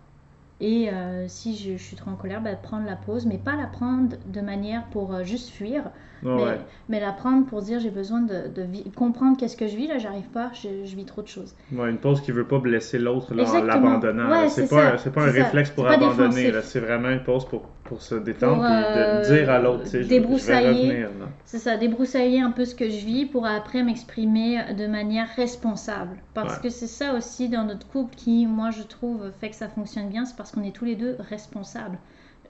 Et euh, si je, je suis trop en colère, ben, prendre la pause, mais pas la prendre de manière pour euh, juste fuir, mais, ouais. mais la prendre pour dire j'ai besoin de, comprendre qu'est-ce que je vis, là j'arrive pas, je, je vis trop de choses. Ouais, une pause qui veut pas blesser l'autre en l'abandonnant. Ouais, c'est pas, pas un ça. réflexe pour abandonner. C'est vraiment une pause pour, pour se détendre Pour, et euh, de dire à l'autre, tu sais, je- je, vais débroussailler. C'est ça, débroussailler un peu ce que je vis pour après m'exprimer de manière responsable. Parce Ouais. que c'est ça aussi dans notre couple qui, moi, je trouve, fait que ça fonctionne bien, c'est parce qu'on est tous les deux responsables.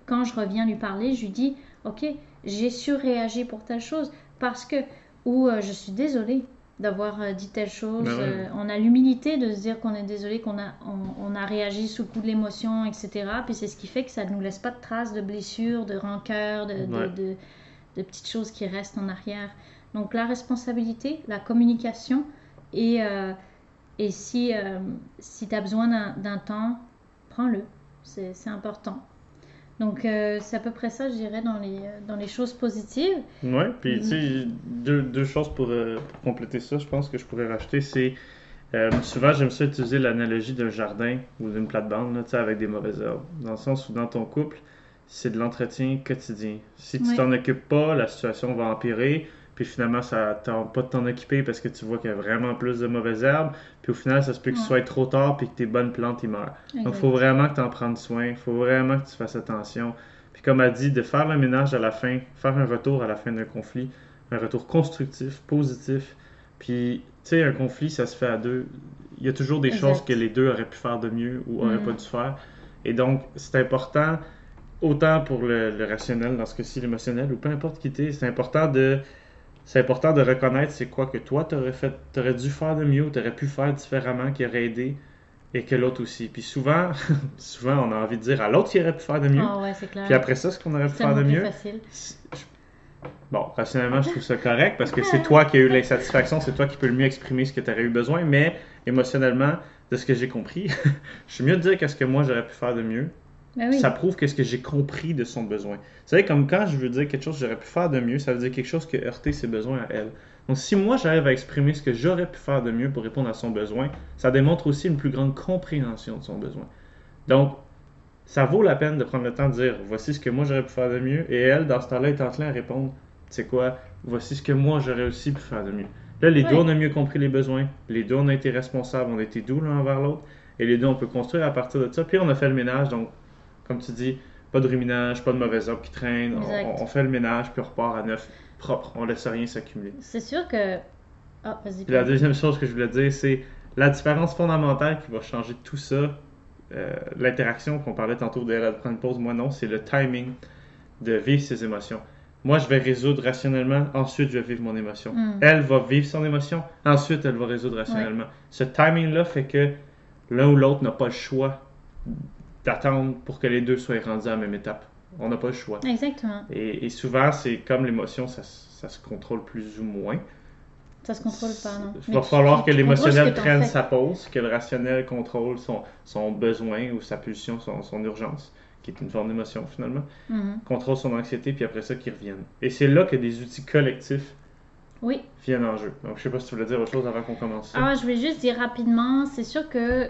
Quand je reviens lui parler, je lui dis, ok, j'ai surréagi pour telle chose, parce que, ou euh, je suis désolée d'avoir euh, dit telle chose. Ben ouais. Euh, on a l'humilité de se dire qu'on est désolé, qu'on a, on, on a réagi sous le coup de l'émotion, etc. Puis c'est ce qui fait que ça ne nous laisse pas de traces de blessures, de rancœur, de, de- Ouais. de- de petites choses qui restent en arrière. Donc la responsabilité, la communication et, euh, et si, euh, si tu as besoin d'un- d'un temps, prends-le. C'est c'est important. Donc euh, c'est à peu près ça, je dirais, dans les, dans les choses positives. Ouais, puis Mhm. tu sais, deux, deux choses pour, euh, pour compléter ça, je pense que je pourrais rajouter, c'est euh, souvent j'aime ça utiliser l'analogie d'un jardin ou d'une plate-bande, tu sais, avec des mauvaises herbes. Dans le sens où dans ton couple, c'est de l'entretien quotidien. Si tu Ouais. t'en occupes pas, la situation va empirer, puis finalement ça tente pas de t'en occuper parce que tu vois qu'il y a vraiment plus de mauvaises herbes, puis au final ça se peut que ce soit trop tard puis que tes bonnes plantes y meurent. Donc, il faut vraiment que tu en prennes soin. Il faut vraiment que tu fasses attention. Puis, comme a dit, de faire le ménage à la fin, faire un retour à la fin d'un conflit, un retour constructif, positif. Puis, tu sais, un conflit, ça se fait à deux. Il y a toujours des Exact. choses que les deux auraient pu faire de mieux ou auraient Mhm. pas dû faire. Et donc, c'est important, autant pour le, le rationnel, dans ce cas-ci, l'émotionnel, ou peu importe qui t'es, c'est important de. C'est important de reconnaître c'est quoi que toi t'aurais fait, t'aurais dû faire de mieux, t'aurais pu faire différemment, qui aurait aidé, et que l'autre aussi. Puis souvent, souvent on a envie de dire à l'autre qu'il aurait pu faire de mieux. Ah ouais, c'est clair. Puis après ça, ce qu'on aurait pu faire de mieux. facile. Bon, rationnellement, je trouve ça correct parce que c'est toi qui as eu l'insatisfaction, c'est toi qui peux le mieux exprimer ce que tu aurais eu besoin, mais émotionnellement, de ce que j'ai compris, je suis mieux de dire qu'est-ce que moi j'aurais pu faire de mieux. Ben oui. Ça prouve qu'est-ce que j'ai compris de son besoin. Vous savez, comme quand je veux dire quelque chose que j'aurais pu faire de mieux, ça veut dire quelque chose qui a heurté ses besoins à elle. Donc si moi j'arrive à exprimer ce que j'aurais pu faire de mieux pour répondre à son besoin, ça démontre aussi une plus grande compréhension de son besoin. Donc, ça vaut la peine de prendre le temps de dire voici ce que moi j'aurais pu faire de mieux. Et elle, dans ce temps-là, est enclin à répondre c'est quoi voici ce que moi j'aurais aussi pu faire de mieux. Là, les deux, on a mieux compris les besoins. Les deux, on a été responsables, on a été doux l'un envers l'autre. Et les deux, on peut construire à partir de ça. Puis on a fait le ménage, donc, comme tu dis, pas de ruminage, pas de mauvais ordre qui traîne. On, fait le ménage, puis on repart à neuf, propre. On laisse rien s'accumuler. C'est sûr que. Ah, vas-y. La deuxième chose que je voulais dire, c'est la différence fondamentale qui va changer tout ça. euh, L'interaction qu'on parlait tantôt de de prendre une pause, moi non, c'est le timing de vivre ses émotions. Moi, je vais résoudre rationnellement, ensuite je vais vivre mon émotion. Mm. Elle va vivre son émotion, ensuite elle va résoudre rationnellement. Ce timing-là fait que l'un ou l'autre n'a pas le choix d'attendre pour que les deux soient rendus à la même étape. On n'a pas le choix. Exactement. Et, et souvent, c'est comme l'émotion, ça, ça se contrôle plus ou moins. Ça se contrôle pas, non. Il va falloir que l'émotionnel prenne sa pause, que le rationnel contrôle son, son besoin ou sa pulsion, son, son urgence, qui est une forme d'émotion finalement, Mhm. contrôle son anxiété, puis après ça, qu'il revienne. Et c'est là que des outils collectifs Oui. viennent en jeu. Donc, je sais pas si tu voulais dire autre chose avant qu'on commence ça. Ah, je voulais juste dire rapidement, c'est sûr que euh,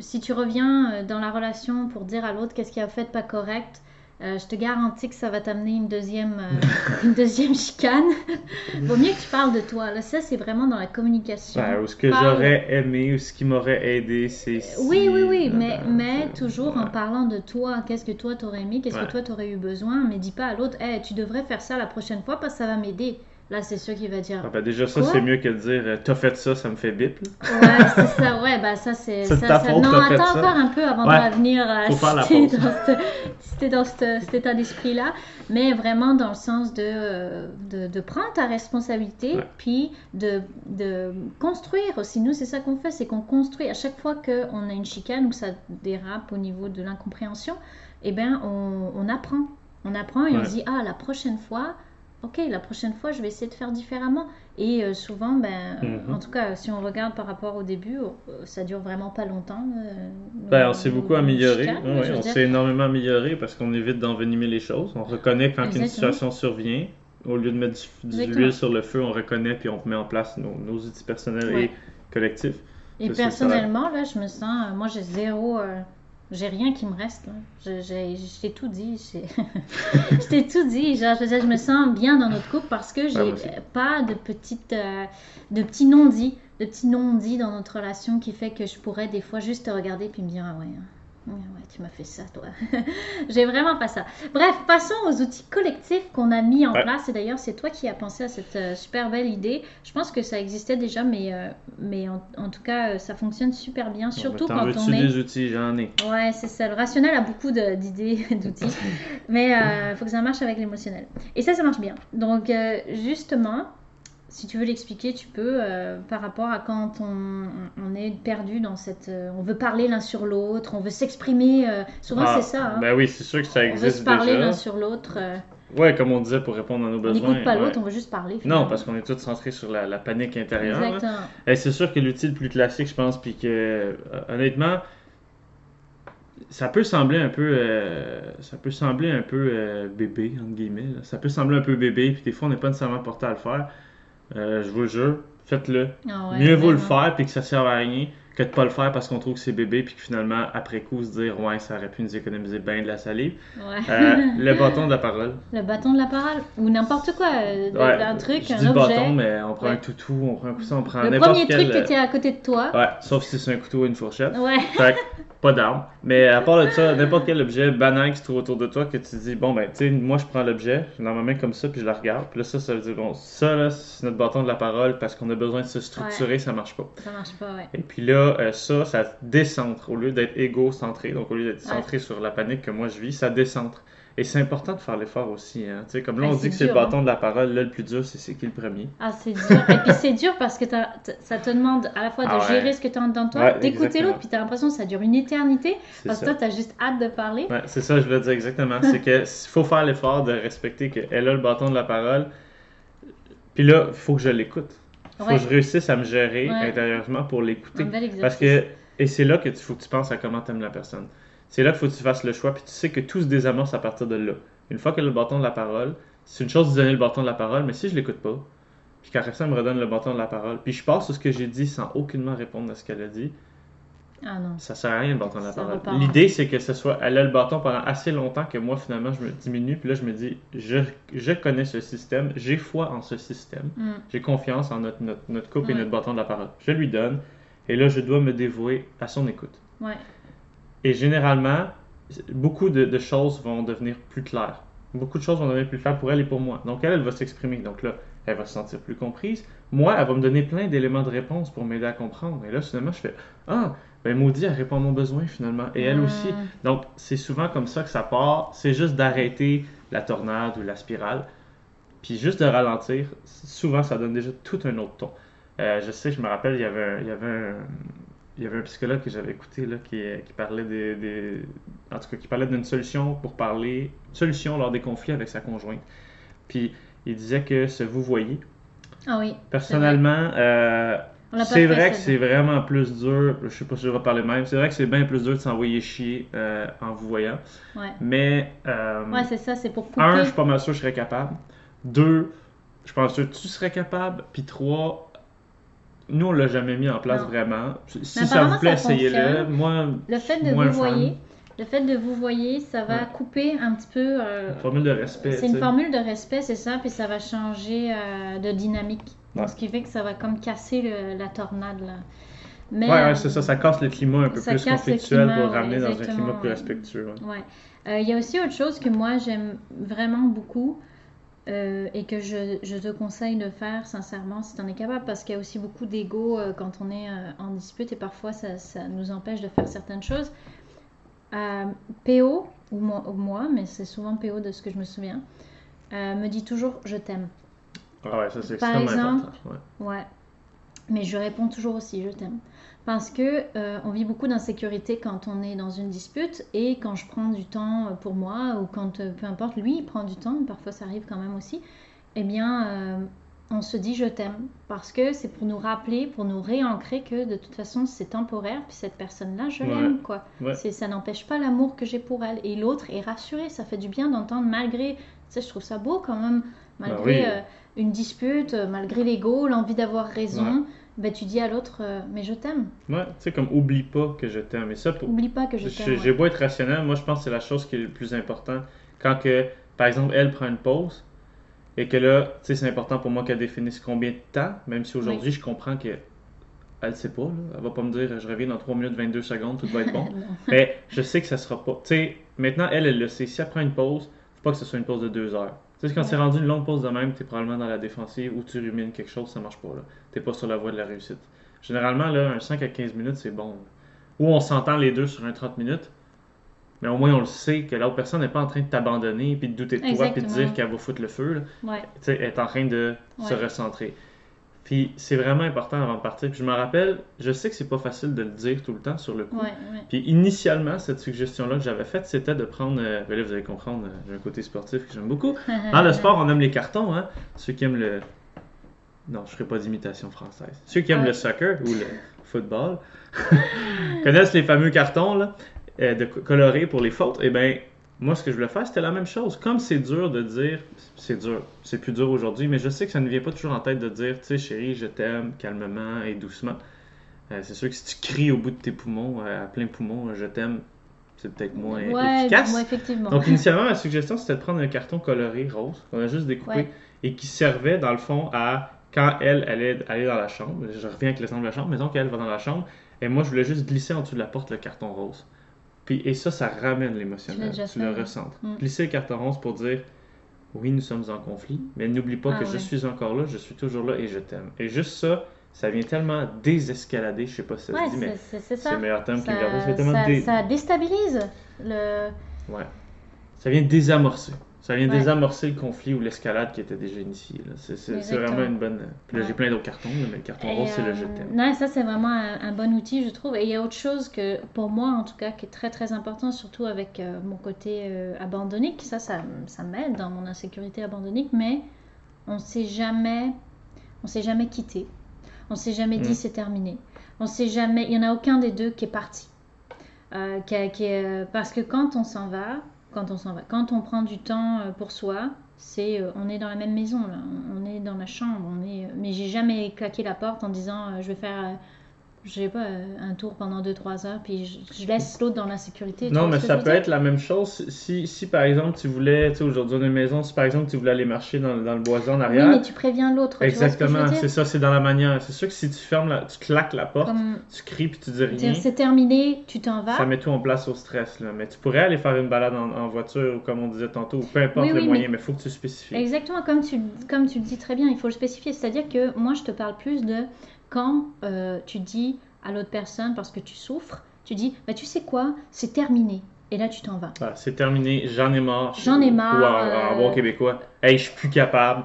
si tu reviens euh, dans la relation pour dire à l'autre qu'est-ce qu'il a fait de pas correct, euh, je te garantis que ça va t'amener une deuxième, euh, une deuxième chicane. Vaut mieux que tu parles de toi. Là, ça, c'est vraiment dans la communication. Ou ce que Parle. j'aurais aimé, ou ce qui m'aurait aidé, c'est. Oui, si, oui, oui, mais, ben, mais toujours en parlant de toi, qu'est-ce que toi t'aurais aimé, qu'est-ce Ouais. que toi t'aurais eu besoin, mais dis pas à l'autre, hey, tu devrais faire ça la prochaine fois parce que ça va m'aider. Là, c'est sûr qu'il va dire, Ah, ben, déjà, ça, c'est mieux que de dire euh, T'as fait ça, ça me fait bip. Ouais, c'est ça, ouais, bah ça c'est. Ça, ta ça- faute, Non, attends ça. encore un peu avant Ouais. de revenir à si t'es dans, ce- si t'es dans ce- cet état d'esprit-là, mais vraiment dans le sens de, euh, de, de prendre ta responsabilité, Ouais. puis de, de construire aussi. Nous, c'est ça qu'on fait, c'est qu'on construit. À chaque fois qu'on a une chicane ou ça dérape au niveau de l'incompréhension, eh bien, on, on apprend. On apprend et on se dit, ah, la prochaine fois, ok, la prochaine fois, je vais essayer de faire différemment. Et euh, souvent, ben, Mhm. en tout cas, si on regarde par rapport au début, euh, ça dure vraiment pas longtemps. euh, nos- Ben, on s'est beaucoup amélioré. chicanes, on dire. s'est énormément amélioré parce qu'on évite d'envenimer les choses. On reconnaît quand une situation survient. Au lieu de mettre du, du Exactement. huile sur le feu, on reconnaît puis on met en place nos, nos outils personnels Ouais. et collectifs. Et personnellement, là, je me sens. euh, moi, j'ai zéro. euh, j'ai rien qui me reste. là. Je, t'ai tout dit. j'ai- je t'ai tout dit. Genre, je, je me sens bien dans notre couple parce que j'ai aussi. euh, pas de petites, euh, de petits non-dits, de petits non-dits dans notre relation qui fait que je pourrais des fois juste te regarder puis me dire ah ouais. Hein. Ouais, tu m'as fait ça, toi. J'ai vraiment pas ça. Bref, passons aux outils collectifs qu'on a mis en Ouais. place. Et d'ailleurs, c'est toi qui as pensé à cette euh, super belle idée. Je pense que ça existait déjà, mais, euh, mais en, en tout cas, euh, ça fonctionne super bien. Surtout Bon, ben, quand on est. des outils? J'en ai. Ouais, c'est ça. Le rationnel a beaucoup d'idées, d'outils. Mais il faut que ça marche avec l'émotionnel. Et ça, ça marche bien. Donc, justement, si tu veux l'expliquer, tu peux, euh, par rapport à quand on, on est perdu dans cette... euh, on veut parler l'un sur l'autre, on veut s'exprimer. euh, souvent, Ah, c'est ça. hein. Ben oui, c'est sûr que ça on veut se existe parler l'un sur l'autre. Ouais, comme on disait pour répondre à nos on besoins. n'écoute pas ouais. l'autre, on veut juste parler. Non, parce qu'on est tous centrés sur la, la panique intérieure. Exactement. Et c'est sûr que l'outil le plus classique, je pense, puis que honnêtement, ça peut sembler un peu, euh, ça peut sembler un peu euh, bébé entre guillemets. là. Ça peut sembler un peu bébé, puis des fois on n'est pas nécessairement porté à le faire. Euh, je vous jure, faites-le. Ah ouais, Mieux vaut le faire puis que ça serve à rien que de pas le faire parce qu'on trouve que c'est bébé puis que finalement après coup se dire ouais ça aurait pu nous économiser bien de la salive. Ouais. Euh, le bâton de la parole. Le bâton de la parole. Ou n'importe quoi. euh, Ouais, un truc, je un dis objet. bâton mais on prend Ouais. un toutou, on prend un coussin, on prend le premier quel. truc que tu à côté de toi. Ouais, sauf si c'est un couteau ou une fourchette. Ouais. Fait pas d'arme. Mais à part de ça, n'importe quel objet banal qui se trouve autour de toi que tu dis, bon, ben, tu sais, moi, je prends l'objet, je dans ma main comme ça, puis je la regarde. Puis là, ça, ça veut dire, bon, ça, là, c'est notre bâton de la parole parce qu'on a besoin de se structurer, ça marche pas. Ça marche pas, ouais. Et puis là, euh, ça, ça décentre. Au lieu d'être égo-centré, donc au lieu d'être Ouais. centré sur la panique que moi je vis, ça décentre. Et c'est important de faire l'effort aussi. Hein. Tu sais, comme là, on c'est dit que c'est le hein. bâton de la parole. Là, le plus dur, c'est c'est qui le premier. Ah, c'est dur. Et puis c'est dur parce que t- ça te demande à la fois de Ah ouais. gérer ce que tu as dans toi, Ouais, d'écouter l'autre, puis tu as l'impression que ça dure une éternité parce que toi, tu as juste hâte de parler. Ouais, c'est ça, je voulais dire exactement. C'est que s- faut faire l'effort de respecter qu'elle a le bâton de la parole. Puis là, il faut que je l'écoute. Faut Ouais. que je réussisse à me gérer Ouais. intérieurement pour l'écouter. Parce que, et c'est là que tu faut que tu penses à comment tu aimes la personne. C'est là qu'il faut que tu fasses le choix, puis tu sais que tout se désamorce à partir de là. Une fois qu'elle a le bâton de la parole, c'est une chose de donner le bâton de la parole, mais si je l'écoute pas, puis qu'après ça, elle me redonne le bâton de la parole, puis je passe sur ce que j'ai dit sans aucunement répondre à ce qu'elle a dit, Ah non. Ça sert à rien le bâton de la Ça. L'idée, c'est que ce soit, elle a le bâton pendant assez longtemps que moi, finalement, je me diminue, puis là, je me dis, je, je connais ce système, j'ai foi en ce système, Mm. j'ai confiance en notre, notre, notre couple et notre bâton de la parole. Je lui donne, et là, je dois me dévouer à son écoute. Ouais. Et généralement, beaucoup de, de choses vont devenir plus claires. Beaucoup de choses vont devenir plus claires pour elle et pour moi. Donc, elle, elle va s'exprimer. Donc là, elle va se sentir plus comprise. Moi, elle va me donner plein d'éléments de réponse pour m'aider à comprendre. Et là, finalement, je fais Ah, ben maudit, elle répond à mon besoin finalement. Et elle aussi. Donc, c'est souvent comme ça que ça part. C'est juste d'arrêter la tornade ou la spirale. Puis juste de ralentir. Souvent, ça donne déjà tout un autre ton. Euh, je sais, je me rappelle, il y avait un, il y avait un, il y avait un psychologue que j'avais écouté là, qui, qui parlait des, des- en tout cas, qui parlait d'une solution pour parler, solution lors des conflits avec sa conjointe. Puis il disait que ce vous voyez, Ah oui. personnellement, euh, c'est vrai que c'est vraiment plus dur. Je sais pas si je vais parler même. C'est vrai que c'est bien plus dur de s'envoyer chier euh, en vous voyant. Ouais. Mais euh, Ouais, c'est ça, c'est pour couper. un, je suis pas mal sûr que je serais capable. Deux, je pense que tu serais capable. Puis trois, nous, on l'a jamais mis en place Non. vraiment. Si ça vous plaît, essayez-le. Moi, Le fait de vous voyer, le fait de vous voyer, ça va Ouais. couper un petit peu. euh, formule de respect. c'est une formule de respect, c'est ça, puis ça va changer euh, de dynamique. Ouais. ce qui fait que ça va comme casser le- la tornade là. Mais, Ouais, ouais, euh, c'est ça. Ça casse le climat un peu plus conflictuel climat, pour ramener dans un climat plus respectueux. Ouais. Euh, Il y a aussi autre chose que moi j'aime vraiment beaucoup euh, et que je, je te conseille de faire sincèrement si tu en es capable parce qu'il y a aussi beaucoup d'ego euh, quand on est euh, en dispute et parfois ça, ça nous empêche de faire certaines choses. Euh, PO, ou moi, ou moi, mais c'est souvent PO de ce que je me souviens, euh, me dit toujours je t'aime. Ah ouais, ça c'est Par extrêmement exemple, important. ouais. Ouais. Mais je réponds toujours aussi, je t'aime. Parce que euh, on vit beaucoup d'insécurité quand on est dans une dispute et quand je prends du temps pour moi ou quand peu importe lui il prend du temps, parfois ça arrive quand même aussi. Eh bien, on se dit je t'aime parce que c'est pour nous rappeler, pour nous réancrer que de toute façon c'est temporaire puis cette personne-là je Ouais. l'aime quoi. Ouais. C'est ça n'empêche pas l'amour que j'ai pour elle et l'autre est rassuré. Ça fait du bien d'entendre malgré, tu sais, je trouve ça beau quand même malgré oui. euh, une dispute, euh, malgré l'ego, l'envie d'avoir raison. Ben, tu dis à l'autre, euh, mais je t'aime. Ouais, tu sais, comme oublie pas que je t'aime. Et ça, pour, Oublie pas que je Je- t'aime. J'ai beau être rationnel, moi je pense que c'est la chose qui est le plus important. Quand que, par exemple, elle prend une pause et que là, tu sais, c'est important pour moi qu'elle définisse combien de temps, même si aujourd'hui je comprends que elle sait pas, là. elle va pas me dire je reviens dans 3 minutes 22 secondes, tout va être bon. Mais je sais que ça sera pas. Tu sais, maintenant elle, elle le sait. Si elle prend une pause, faut pas que ce soit une pause de 2 heures. Tu sais, quand Ouais. c'est rendu une longue pause de même, t'es probablement dans la défensive ou tu rumines quelque chose, ça marche pas là. T'es pas sur la voie de la réussite. Généralement, là, un 5 à 15 minutes, c'est bon. là. Ou on s'entend les deux sur un 30 minutes, mais au moins on le sait que l'autre personne n'est pas en train de t'abandonner puis de douter de toi puis de dire qu'elle va foutre le feu. là. Ouais. Elle est en train de se recentrer. Puis c'est vraiment important avant de partir. Puis je me rappelle, je sais que c'est pas facile de le dire tout le temps sur le coup. Ouais. Puis initialement, cette suggestion-là que j'avais faite, c'était de prendre. euh, ben là, vous allez comprendre, euh, j'ai un côté sportif que j'aime beaucoup. Dans le sport, on aime les cartons, hein. Ceux qui aiment le. Non, je ferai pas d'imitation française. Ceux qui aiment le soccer ou le football connaissent les fameux cartons là, euh, de co- colorés pour les fautes. Et ben, moi, ce que je voulais faire, c'était la même chose. Comme c'est dur de dire, c'est dur, c'est plus dur aujourd'hui, mais je sais que ça ne vient pas toujours en tête de dire, tu sais, chérie, je t'aime, calmement et doucement. Euh, c'est sûr que si tu cries au bout de tes poumons, euh, à plein poumon, je t'aime, c'est peut-être moins ouais, efficace. ouais, effectivement. Donc, initialement, ma suggestion, c'était de prendre un carton coloré rose, qu'on a juste découpé, Ouais. et qui servait, dans le fond, à quand elle allait aller dans la chambre. Je reviens avec l'exemple de la chambre. Mettons qu'elle va dans la chambre, et moi, je voulais juste glisser en dessous de la porte le carton rose. Puis, et ça, ça ramène l'émotionnel. Tu le recentres. Mm. Glisser le carton rose pour dire oui, nous sommes en conflit, mais n'oublie pas Ah que je suis encore là, je suis toujours là et je t'aime. Et juste ça, ça vient tellement désescalader, je sais pas si ça Ouais, se dit, mais c'est- ça. le meilleur terme qui me Ça, ça, dé- ça déstabilise le. Ouais. Ça vient désamorcer. Ça vient Ouais. désamorcer le conflit ou l'escalade qui était déjà initiée. C'est vraiment une bonne. Puis là, j'ai plein d'autres cartons, mais le carton rose, c'est le euh, je t'aime. Non, ça c'est vraiment un, un bon outil, je trouve. Et il y a autre chose que, pour moi en tout cas, qui est très très important, surtout avec euh, mon côté euh, abandonnique. Ça, ça, ça m'aide dans mon insécurité abandonnique, mais on s'est jamais, on s'est jamais quitté. On s'est jamais dit Mm. c'est terminé. On s'est jamais, il y en a aucun des deux qui est parti. Euh, qui qui est- euh, parce que quand on s'en va, quand on s'en va, quand on prend du temps euh, pour soi, c'est, euh, on est dans la même maison là, on est dans la chambre, on est, mais j'ai jamais claqué la porte en disant euh, je vais faire je sais pas, euh, un tour pendant 2-3 heures, puis je, je laisse l'autre dans la sécurité. Non, mais ça peut être la même chose si, si par exemple tu voulais, tu sais, aujourd'hui une maison, si par exemple tu voulais aller marcher dans, dans le bois en Oui, arrière. mais tu préviens l'autre. ce Exactement, c'est ça, c'est dans la manière. C'est sûr que si tu fermes, la, tu claques la porte, Comme tu cries puis tu dis rien, c'est terminé, tu t'en vas. ça met tout en place au stress. Là. Mais tu pourrais aller faire une balade en, en voiture ou comme on disait tantôt, ou peu importe Oui, le oui, moyen, mais il faut que tu spécifies. Exactement, comme tu, comme tu le dis très bien, il faut le spécifier. C'est-à-dire que moi, je te parle plus de quand euh, tu dis à l'autre personne, parce que tu souffres, tu dis, bah, tu sais quoi, c'est terminé. Et là, tu t'en vas. Voilà, c'est terminé, j'en ai marre. J'en ai marre, Ou en bon québécois, hey, je suis plus capable.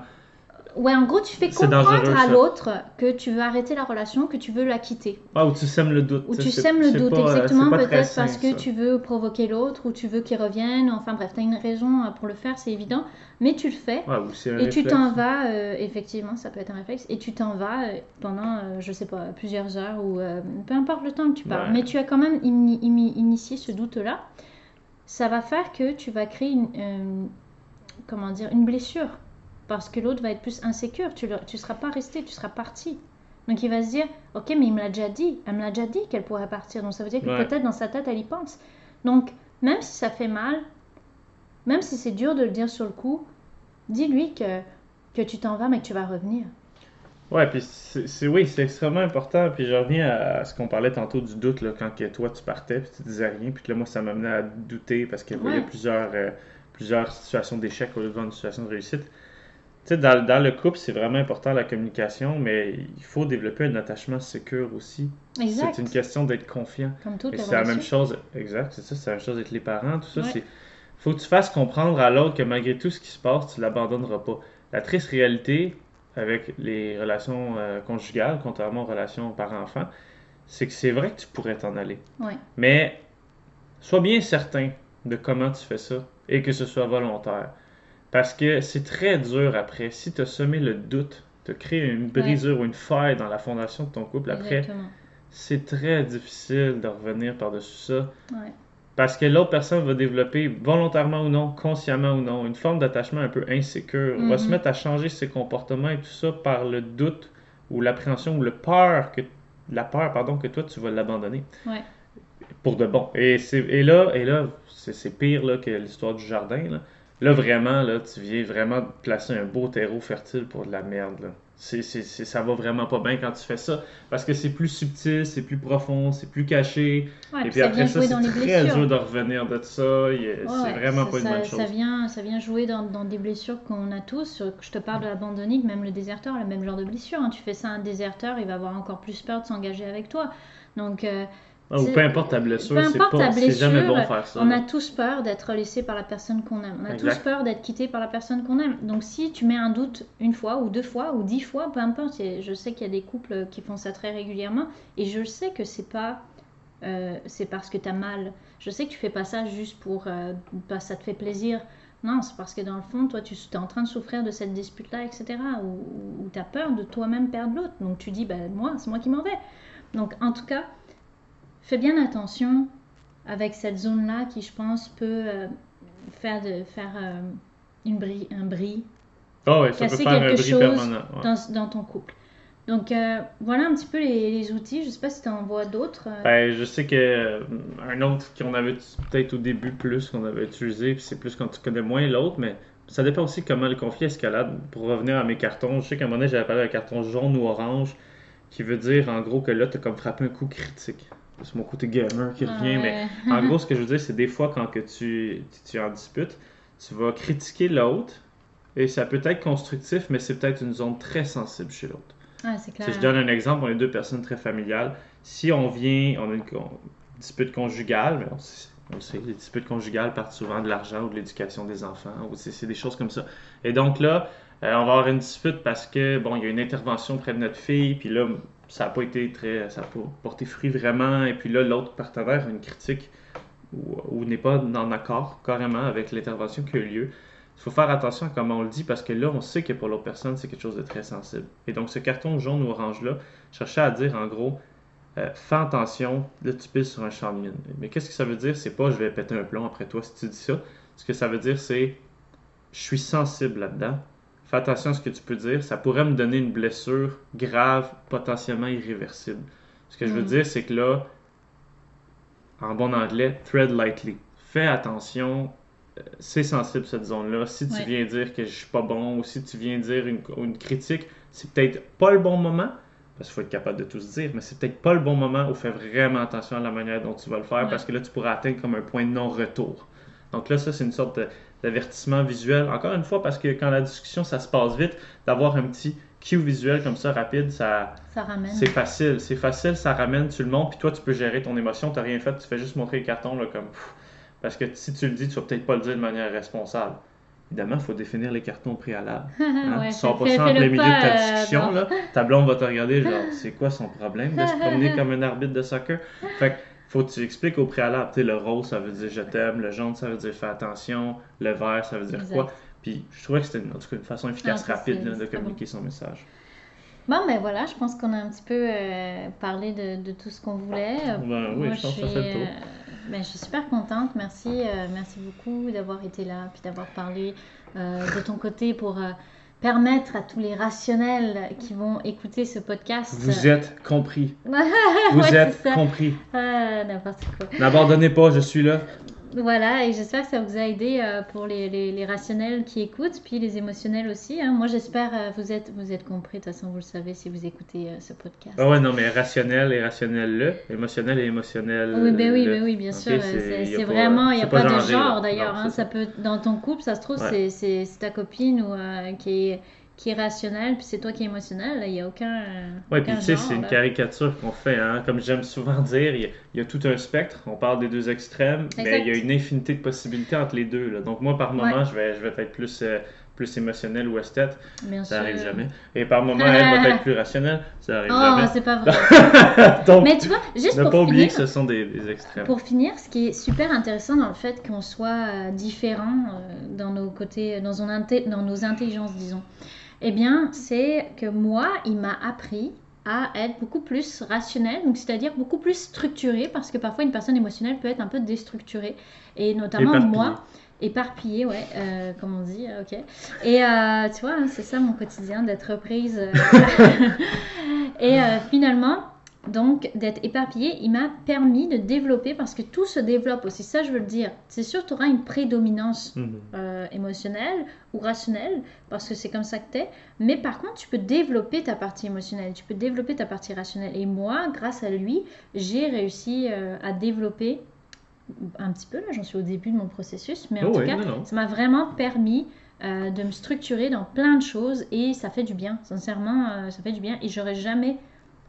Ouais, en gros, tu fais comprendre à l'autre que tu veux arrêter la relation, que tu veux la quitter. Ah, ou tu sèmes le doute. Ou tu sèmes le doute, pas, exactement, peut-être parce que tu veux provoquer l'autre, ou tu veux qu'il revienne, enfin bref, tu as une raison euh, pour le faire, c'est évident, mais tu le fais. Ouais, ou Et tu t'en vas, euh, effectivement, ça peut être un réflexe, et tu t'en vas euh, pendant, euh, je sais pas, plusieurs heures, ou euh, peu importe le temps que tu parles. Ouais. Mais tu as quand même initié ce doute-là. Ça va faire que tu vas créer une, comment dire, une blessure. Parce que l'autre va être plus insécure. Tu ne seras pas resté, tu seras parti. Donc il va se dire, ok, mais il me l'a déjà dit. Elle me l'a déjà dit qu'elle pourrait partir. Donc ça veut dire que Ouais. peut-être dans sa tête, elle y pense. Donc même si ça fait mal, même si c'est dur de le dire sur le coup, dis-lui que, que tu t'en vas, mais que tu vas revenir. Ouais, puis c'est oui, c'est extrêmement important. Puis je reviens à, ce qu'on parlait tantôt du doute, là, quand que toi tu partais, puis tu disais rien, puis que là, moi, ça m'amenait à douter parce qu'il y Ouais. a plusieurs, euh, plusieurs situations d'échec au lieu de une situation de réussite. Sais, dans, dans le couple, c'est vraiment important la communication, mais il faut développer un attachement sécure aussi. Exact. C'est une question d'être confiant. Comme les c'est la même chose, exact, c'est ça, c'est la même chose avec les parents, tout ça. Ouais. c'est faut que tu fasses comprendre à l'autre que malgré tout ce qui se passe, tu l'abandonneras pas. La triste réalité avec les relations euh, conjugales, contrairement aux relations parents-enfants, c'est que c'est vrai que tu pourrais t'en aller. Ouais. Mais sois bien certain de comment tu fais ça et que ce soit volontaire. Parce que c'est très dur après. Si tu as semé le doute, tu as créé une brisure ou une faille dans la fondation de ton couple, après, c'est très difficile de revenir par-dessus ça. Ouais. Parce que l'autre personne va développer, volontairement ou non, consciemment ou non, une forme d'attachement un peu insécure. Va Mhm. se mettre à changer ses comportements et tout ça par le doute ou l'appréhension ou le peur que, la peur pardon, que toi tu vas l'abandonner. Ouais. Pour de bon. Et, c'est, et là, et là c'est, c'est pire là, que l'histoire du jardin. Là. Là, vraiment, là, tu viens vraiment placer un beau terreau fertile pour de la merde. Là. C'est, c'est- ça va vraiment pas bien quand tu fais ça. Parce que c'est plus subtil, c'est plus profond, c'est plus caché. Ouais, et puis puis ça après vient ça, jouer c'est dans les très blessures. dur de revenir de ça. Ouais, c'est vraiment ça, pas une ça- bonne ça chose. vient, ça vient jouer dans, dans des blessures qu'on a tous. Je te parle de l'abandonnique, même le déserteur, le même genre de blessure. hein. Tu fais ça à un déserteur, il va avoir encore plus peur de s'engager avec toi. Donc, euh, Ah, ou peu importe ta blessure, c'est, pas, jamais bon faire ça. on a tous peur d'être laissé par la personne qu'on aime. On a Exact. tous peur d'être quitté par la personne qu'on aime. Donc, si tu mets un doute une fois ou deux fois ou dix fois, peu importe. Je sais qu'il y a des couples qui font ça très régulièrement et je sais que c'est pas. euh, c'est parce que tu as mal. Je sais que tu fais pas ça juste pour. euh, ça te fait plaisir. Non, c'est parce que dans le fond, toi, tu es en train de souffrir de cette dispute-là, etc. Ou, tu as peur de toi-même perdre l'autre. Donc tu dis, ben, moi, c'est moi qui m'en vais. Donc en tout cas, fais bien attention avec cette zone-là qui, je pense, peut euh, faire, de, faire euh, une un bris Ah ouais, ça peut casser faire un bris chose permanent. ouais. dans, dans ton couple. Donc euh, voilà un petit peu les, les outils. Je sais pas si tu en vois d'autres. Ben, je sais que un autre qu'on avait peut-être au début plus qu'on avait utilisé, puis c'est plus quand tu connais moins l'autre, mais ça dépend aussi comment le conflit escalade. Pour revenir à mes cartons, je sais qu'à un moment donné, j'avais parlé d'un carton jaune ou orange, qui veut dire en gros que là, tu as comme frappé un coup critique. C'est mon côté gamer qui revient, mais en gros, ce que je veux dire, c'est des fois quand que tu, tu es en dispute, tu vas critiquer l'autre, et ça peut être constructif, mais c'est peut-être une zone très sensible chez l'autre. Ah, c'est clair. Si je donne un exemple, on est deux personnes très familiales. Si on vient, on a une dispute conjugale, mais on, sait- on sait, les disputes conjugales partent souvent de l'argent ou de l'éducation des enfants, ou c'est des choses comme ça. Et donc là, euh, on va avoir une dispute parce que bon, il y a une intervention auprès de notre fille, puis là, ça n'a pas été très, ça n'a pas porté fruit vraiment, et puis là, l'autre partenaire a une critique ou, n'est pas en accord carrément avec l'intervention qui a eu lieu. Il faut faire attention à comment on le dit parce que là, on sait que pour l'autre personne, c'est quelque chose de très sensible. Et donc, ce carton jaune ou orange-là cherchait à dire en gros, euh, fais attention, là tu piles sur un champ de mine. Mais qu'est-ce que ça veut dire? C'est pas je vais péter un plomb après toi si tu dis ça. Ce que ça veut dire, c'est je suis sensible là-dedans. Fais attention à ce que tu peux dire. Ça pourrait me donner une blessure grave, potentiellement irréversible. Ce que je veux Mm. dire, c'est que là, en bon anglais, tread lightly. Fais attention, euh, c'est sensible cette zone-là. Si tu Ouais. viens dire que je suis pas bon ou si tu viens dire une, une critique, c'est peut-être pas le bon moment, parce qu'il faut être capable de tout se dire, mais c'est peut-être pas le bon moment où fais vraiment attention à la manière dont tu vas le faire, Ouais. parce que là, tu pourras atteindre comme un point de non-retour. Donc là, ça, c'est une sorte de- d'avertissement visuel. Encore une fois, parce que quand la discussion, ça se passe vite, d'avoir un petit cue visuel comme ça, rapide, ça, Ça ramène. c'est facile. C'est facile, ça ramène, tu le montres, puis toi, tu peux gérer ton émotion. Tu rien fait, tu fais juste montrer le carton, là, comme... pff. Parce que si tu le dis, tu vas peut-être pas le dire de manière responsable. Évidemment, il faut définir les cartons au préalable. Hein? Ouais, tu sors pas ça en plein milieu de ta euh, discussion, non. là. Ta blonde va te regarder, genre, c'est quoi son problème de se promener comme un arbitre de soccer? Fait que, faut que tu expliques au préalable. Tu sais, le rose, ça veut dire je t'aime. Le jaune, ça veut dire fais attention. Le vert, ça veut dire Exact. quoi? Puis je trouvais que c'était une, en tout cas une façon efficace, Ah, rapide là, de communiquer son message. Bon, ben voilà, je pense qu'on a un petit peu euh, parlé de, de tout ce qu'on voulait. Ben oui, Moi, je pense que ça fait le tour. euh, ben, je suis super contente. Merci, euh, merci beaucoup d'avoir été là, puis d'avoir parlé de ton côté pour permettre à tous les rationnels qui vont écouter ce podcast. Vous êtes compris. Vous êtes compris. Ah, n'importe quoi. N'abandonnez pas, je suis là. Voilà, et j'espère que ça vous a aidé euh, pour les, les- les rationnels qui écoutent, puis les émotionnels aussi. hein. Moi, j'espère euh, vous êtes vous êtes compris. De toute façon, vous le savez si vous écoutez euh, ce podcast. Ah ouais, non, mais rationnel et rationnel le. Émotionnel et émotionnel. Oui, ben oui, ben oui, bien sûr. C'est- vraiment, il n'y a pas, de genre d'ailleurs. Hein. ça peut, dans ton couple, ça se trouve, Ouais. c'est ta copine ou euh, qui est qui est rationnelle, puis c'est toi qui est émotionnel. Il n'y a aucun. Aucun puis tu sais, c'est une caricature qu'on fait, hein. Comme j'aime souvent dire, il y, a, il y a tout un spectre. On parle des deux extrêmes, mais Exact. il y a une infinité de possibilités entre les deux. là. Donc moi, par moment, Ouais. je vais, je vais être plus, euh, plus émotionnel ou esthète. Bien Ça sûr. arrive jamais. Et par moment, elle va être plus rationnelle. Ça arrive Oh, jamais. c'est pas vrai. Donc, Mais tu vois, juste ne pour pas oublier finir, que ce sont des, des extrêmes. Pour finir, ce qui est super intéressant dans le fait qu'on soit euh, différents euh, dans nos côtés, dans, inté- dans nos intelligences, disons, eh bien, c'est que moi, il m'a appris à être beaucoup plus rationnel, donc c'est-à-dire beaucoup plus structuré, parce que parfois une personne émotionnelle peut être un peu déstructurée, et notamment moi, éparpillée, ouais, euh, comme on dit, ok. Et euh, tu vois, hein, c'est ça mon quotidien, d'être reprise. euh, et euh, finalement, donc, d'être éparpillé, il m'a permis de développer, parce que tout se développe aussi, ça je veux le dire. C'est sûr, tu auras une prédominance Mhm. euh, émotionnelle ou rationnelle, parce que c'est comme ça que tu es. Mais par contre, tu peux développer ta partie émotionnelle, tu peux développer ta partie rationnelle. Et moi, grâce à lui, j'ai réussi euh, à développer un petit peu, là j'en suis au début de mon processus, mais en Oh tout cas, non, non. ça m'a vraiment permis euh, de me structurer dans plein de choses et ça fait du bien, sincèrement, ça fait du bien. Et j'aurais jamais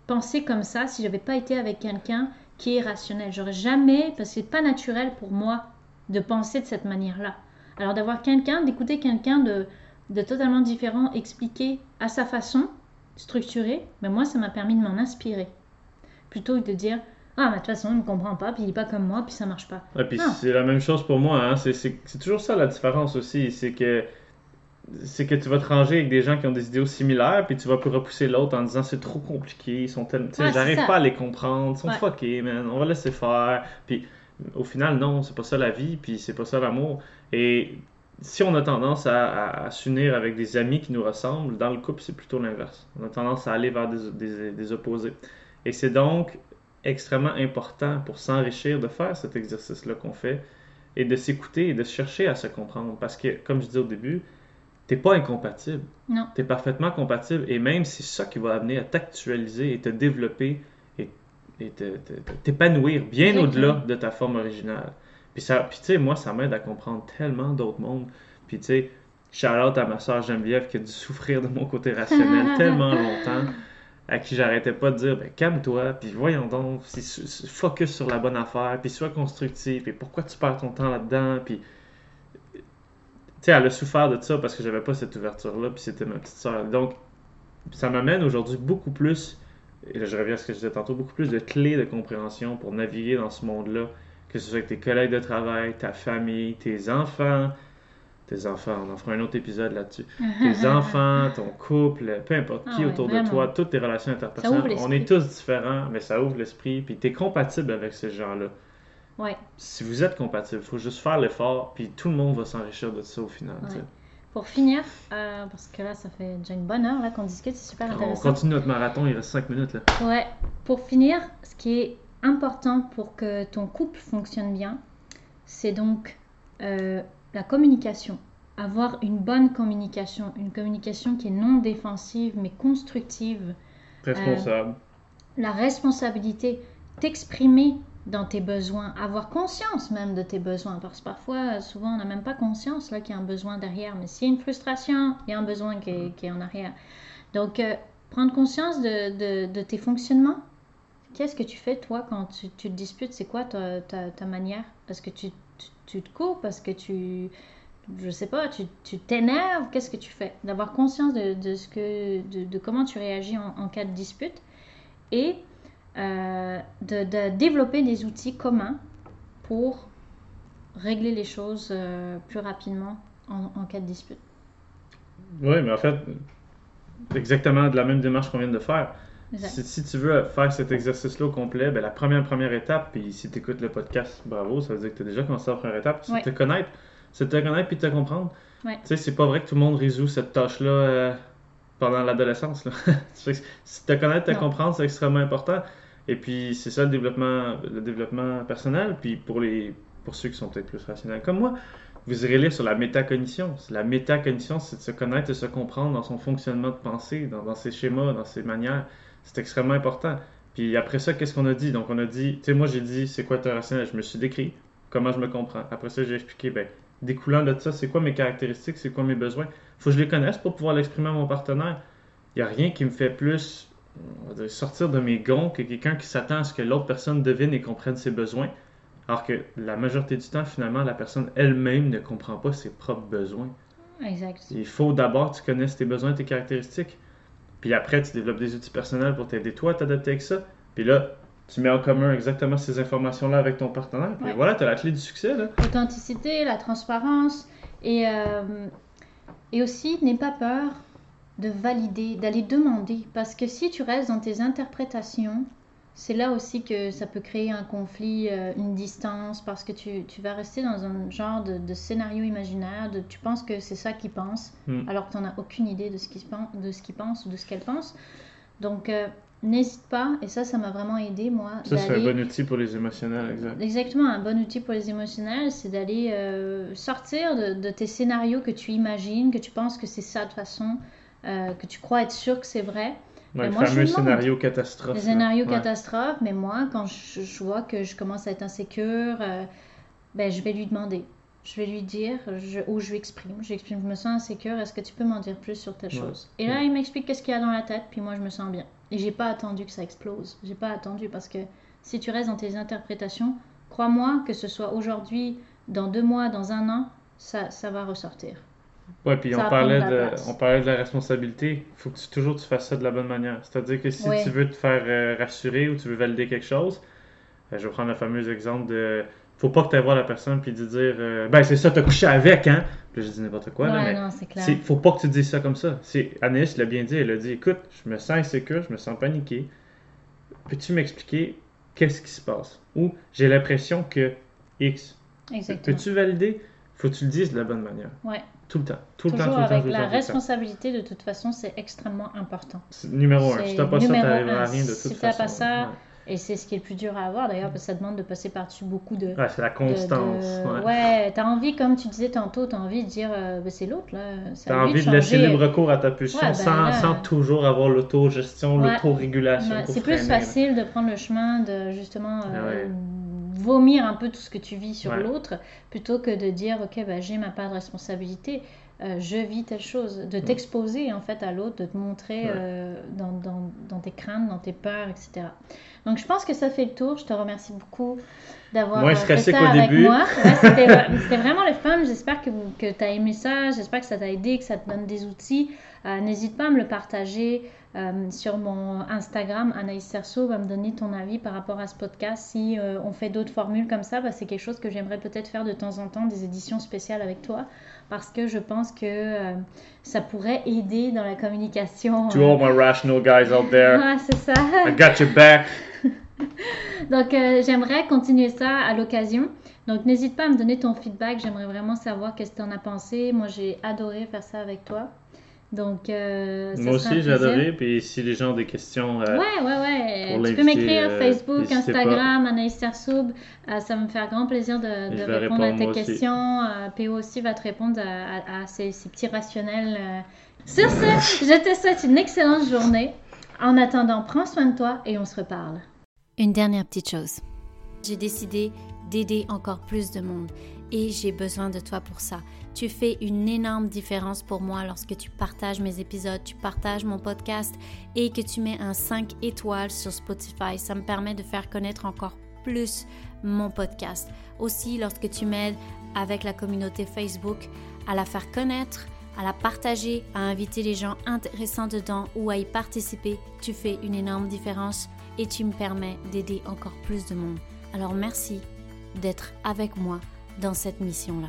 pensé comme ça si j'avais pas été avec quelqu'un qui est rationnel. J'aurais jamais, parce que c'est pas naturel pour moi de penser de cette manière-là. Alors d'avoir quelqu'un, d'écouter quelqu'un de, de totalement différent expliquer à sa façon, structuré, mais moi ça m'a permis de m'en inspirer. Plutôt que de dire ah mais de toute façon il me comprend pas, puis il est pas comme moi, puis ça marche pas. Et puis c'est la même chose pour moi, hein. c'est toujours ça la différence aussi, c'est que c'est que tu vas te ranger avec des gens qui ont des idéaux similaires, puis tu vas plus repousser l'autre en disant c'est trop compliqué, ils sont tellement, Ouais, j'arrive pas à les comprendre, ils sont Ouais. fuckés, man, on va laisser faire. Puis au final, non, c'est pas ça la vie, puis c'est pas ça l'amour. Et si on a tendance à, à- à s'unir avec des amis qui nous ressemblent, dans le couple, c'est plutôt l'inverse. On a tendance à aller vers des, des- des opposés. Et c'est donc extrêmement important pour s'enrichir de faire cet exercice-là qu'on fait et de s'écouter et de chercher à se comprendre. Parce que, comme je disais au début, t'es pas incompatible. Non. T'es parfaitement compatible et même c'est ça qui va amener à t'actualiser et te développer et, et t'épanouir bien au-delà de ta forme originale. Puis, ça, puis tu sais, moi, ça m'aide à comprendre tellement d'autres mondes. Puis tu sais, shout out à ma soeur Geneviève qui a dû souffrir de mon côté rationnel tellement longtemps, à qui j'arrêtais pas de dire, ben calme-toi, puis voyons donc, focus sur la bonne affaire, puis sois constructif, et pourquoi tu perds ton temps là-dedans, puis sais, elle a souffert de ça parce que j'avais pas cette ouverture-là, puis c'était ma petite soeur. Donc, ça m'amène aujourd'hui beaucoup plus, et là je reviens à ce que je disais tantôt, beaucoup plus de clés de compréhension pour naviguer dans ce monde-là, que ce soit avec tes collègues de travail, ta famille, tes enfants, tes enfants, on en fera un autre épisode là-dessus, tes enfants, ton couple, peu importe Ah qui ouais, autour de toi, toutes tes relations interpersonnelles, on est tous différents, mais ça ouvre l'esprit, puis tu es compatible avec ces gens-là. Ouais. Si vous êtes compatible, il faut juste faire l'effort, puis tout le monde va s'enrichir de ça au final. tu sais. pour finir, euh, parce que là, ça fait déjà une bonne heure qu'on discute, c'est super On intéressant. continue notre marathon, il reste 5 minutes là. Ouais, pour finir, ce qui est important pour que ton couple fonctionne bien, c'est donc euh, la communication. Avoir une bonne communication, une communication qui est non défensive mais constructive. Responsable. La responsabilité, t'exprimer dans tes besoins, avoir conscience même de tes besoins, parce que parfois, souvent, on n'a même pas conscience là qu'il y a un besoin derrière, mais s'il y a une frustration, il y a un besoin qui est, qui est en arrière. Donc, euh, prendre conscience de, de- de tes fonctionnements. Qu'est-ce que tu fais, toi, quand tu, tu te disputes? C'est quoi ta, ta- manière? Est-ce que tu, tu, te coupes? Est-ce que tu... Je sais pas, tu t'énerves? Qu'est-ce que tu fais? D'avoir conscience de, de ce que, de comment tu réagis en, en cas de dispute et euh, de, de développer des outils communs pour régler les choses euh, plus rapidement en, en cas de dispute. Oui, mais en fait, exactement de la même démarche qu'on vient de faire. Si, si tu veux faire cet exercice-là au complet, ben, la première première étape, puis si tu écoutes le podcast, bravo, ça veut dire que tu as déjà commencé la première étape, c'est Ouais. de te connaître. C'est te connaître puis de te comprendre. Ouais. Tu sais, c'est pas vrai que tout le monde résout cette tâche-là euh, pendant l'adolescence. si te connaître, te Non. comprendre, c'est extrêmement important. Et puis, c'est ça le développement, le développement personnel. Puis, pour, les, pour ceux qui sont peut-être plus rationnels comme moi, vous irez lire sur la métacognition. La métacognition, c'est de se connaître et se comprendre dans son fonctionnement de pensée, dans, dans ses schémas, dans ses manières. C'est extrêmement important. Puis après ça, qu'est-ce qu'on a dit? Donc, on a dit, tu sais, moi, j'ai dit, c'est quoi être rationnel? Je me suis décrit comment je me comprends? Après ça, j'ai expliqué, ben, découlant de ça, c'est quoi mes caractéristiques, c'est quoi mes besoins? faut que je les connaisse pour pouvoir l'exprimer à mon partenaire. Il n'y a rien qui me fait plus sortir de mes gonds que quelqu'un qui s'attend à ce que l'autre personne devine et comprenne ses besoins. Alors que la majorité du temps, finalement, la personne elle-même ne comprend pas ses propres besoins. Exact. Il faut d'abord que tu connaisses tes besoins, tes caractéristiques. Puis après, tu développes des outils personnels pour t'aider toi à t'adapter avec ça. Puis là, tu mets en commun exactement ces informations-là avec ton partenaire. Puis Ouais. voilà, tu as la clé du succès. L'authenticité, la transparence et, euh, et aussi n'aie pas peur de valider, d'aller demander. Parce que si tu restes dans tes interprétations, c'est là aussi que ça peut créer un conflit, euh, une distance, parce que tu, tu vas rester dans un genre de, de scénario imaginaire, de, tu penses que c'est ça qu'il pense, Hmm. alors que tu n'en as aucune idée de ce qu'il pen- de ce qu'il pense ou de ce qu'elle pense. Donc, euh, n'hésite pas, et ça, ça m'a vraiment aidé, moi, Ça, c'est un bon outil pour les émotionnels, exact. Exactement, un bon outil pour les émotionnels, c'est d'aller euh, sortir de, de tes scénarios que tu imagines, que tu penses que c'est ça de façon, euh, que tu crois être sûr que c'est vrai. Ouais, Mais le moi, je fameux demande. scénario catastrophe. Scénarios Ouais. catastrophes, mais moi, quand je, je vois que je commence à être insécure, euh, ben, je vais lui demander. Je vais lui dire, je, ou je lui exprime. Je lui exprime, je me sens insécure, est-ce que tu peux m'en dire plus sur telle Ouais. chose? Et là, il m'explique qu'est-ce qu'il y a dans la tête, puis moi, je me sens bien. Et j'ai pas attendu que ça explose. J'ai pas attendu parce que si tu restes dans tes interprétations, crois-moi que ce soit aujourd'hui, dans deux mois, dans un an, ça, ça va ressortir. Ouais, puis on parlait, de on parlait de la responsabilité. Il faut que tu, toujours tu fasses ça de la bonne manière. C'est-à-dire que si Ouais. tu veux te faire euh, rassurer ou tu veux valider quelque chose, euh, je vais prendre le fameux exemple de faut pas que tu ailles voir la personne puis lui dire euh, ben c'est ça, t'as couché avec, hein? Puis là, j'ai dit n'importe quoi, là, ouais, mais non, c'est clair. faut pas que tu dises ça comme ça. C'est Anaïs l'a bien dit, elle a dit écoute, je me sens insécure, je me sens paniqué. Peux-tu m'expliquer qu'est-ce qui se passe? Ou j'ai l'impression que X. Exactement. Peux-tu valider? Faut que tu le dises de la bonne manière. Ouais. Tout le temps. Tout le temps, Toujours tout le temps, avec tout le la temps, le temps. responsabilité, de toute façon, c'est extrêmement important. Numéro un. Si t'as pas ça, t'arriveras à rien de toute Si façon. t'as pas ça, Ouais. Et c'est ce qui est le plus dur à avoir d'ailleurs, parce que ça demande de passer par-dessus beaucoup de. Ouais, c'est la constance. de- ouais. Ouais, t'as envie, comme tu disais tantôt, t'as envie de dire, euh, Ben, c'est l'autre là. T'as envie de laisser libre recours à ta pulsion Ouais, ben sans, là- sans toujours avoir l'autogestion, Ouais. l'autorégulation. C'est plus facile de prendre le chemin de justement euh, vomir un peu tout ce que tu vis sur l'autre plutôt que de dire ok bah, j'ai ma part de responsabilité euh, je vis telle chose. De t'exposer en fait à l'autre de te montrer Ouais. euh, dans, dans- dans tes craintes dans tes peurs etc donc je pense que ça fait le tour. Je te remercie beaucoup d'avoir euh, fait ça qu'au avec début. moi. Ouais, c'était c'était vraiment le fun. J'espère que, que tu as aimé ça. J'espère que ça t'a aidé que ça te donne des outils. Euh, n'hésite pas à me le partager euh, sur mon Instagram, Anaïs Cerceau va me donner ton avis par rapport à ce podcast. Si euh, on fait d'autres formules comme ça, bah, c'est quelque chose que j'aimerais peut-être faire de temps en temps, des éditions spéciales avec toi, parce que je pense que euh, ça pourrait aider dans la communication. To all my rational guys out there, Ouais, c'est ça. I got your back. Donc, euh, j'aimerais continuer ça à l'occasion. Donc, n'hésite pas à me donner ton feedback. J'aimerais vraiment savoir qu'est-ce que tu en as pensé. Moi, j'ai adoré faire ça avec toi. Donc, euh, ça Moi aussi, j'ai adoré. Puis si les gens ont des questions, euh, Ouais, ouais, ouais. pour Tu peux m'écrire euh, Facebook, n'hésitez pas. Instagram, Anaïs Sersoub. Euh, ça va me faire grand plaisir de, répondre à tes questions. Euh, PO aussi va te répondre à, à- à ces, ces petits rationnels. euh. Sur ce, je te souhaite une excellente journée. En attendant, prends soin de toi et on se reparle. Une dernière petite chose. J'ai décidé d'aider encore plus de monde et j'ai besoin de toi pour ça. Tu fais une énorme différence pour moi lorsque tu partages mes épisodes, tu partages mon podcast et que tu mets un 5 étoiles sur Spotify. Ça me permet de faire connaître encore plus mon podcast. Aussi, lorsque tu m'aides avec la communauté Facebook à la faire connaître, à la partager, à inviter les gens intéressants dedans ou à y participer, tu fais une énorme différence et tu me permets d'aider encore plus de monde. Alors merci d'être avec moi dans cette mission-là.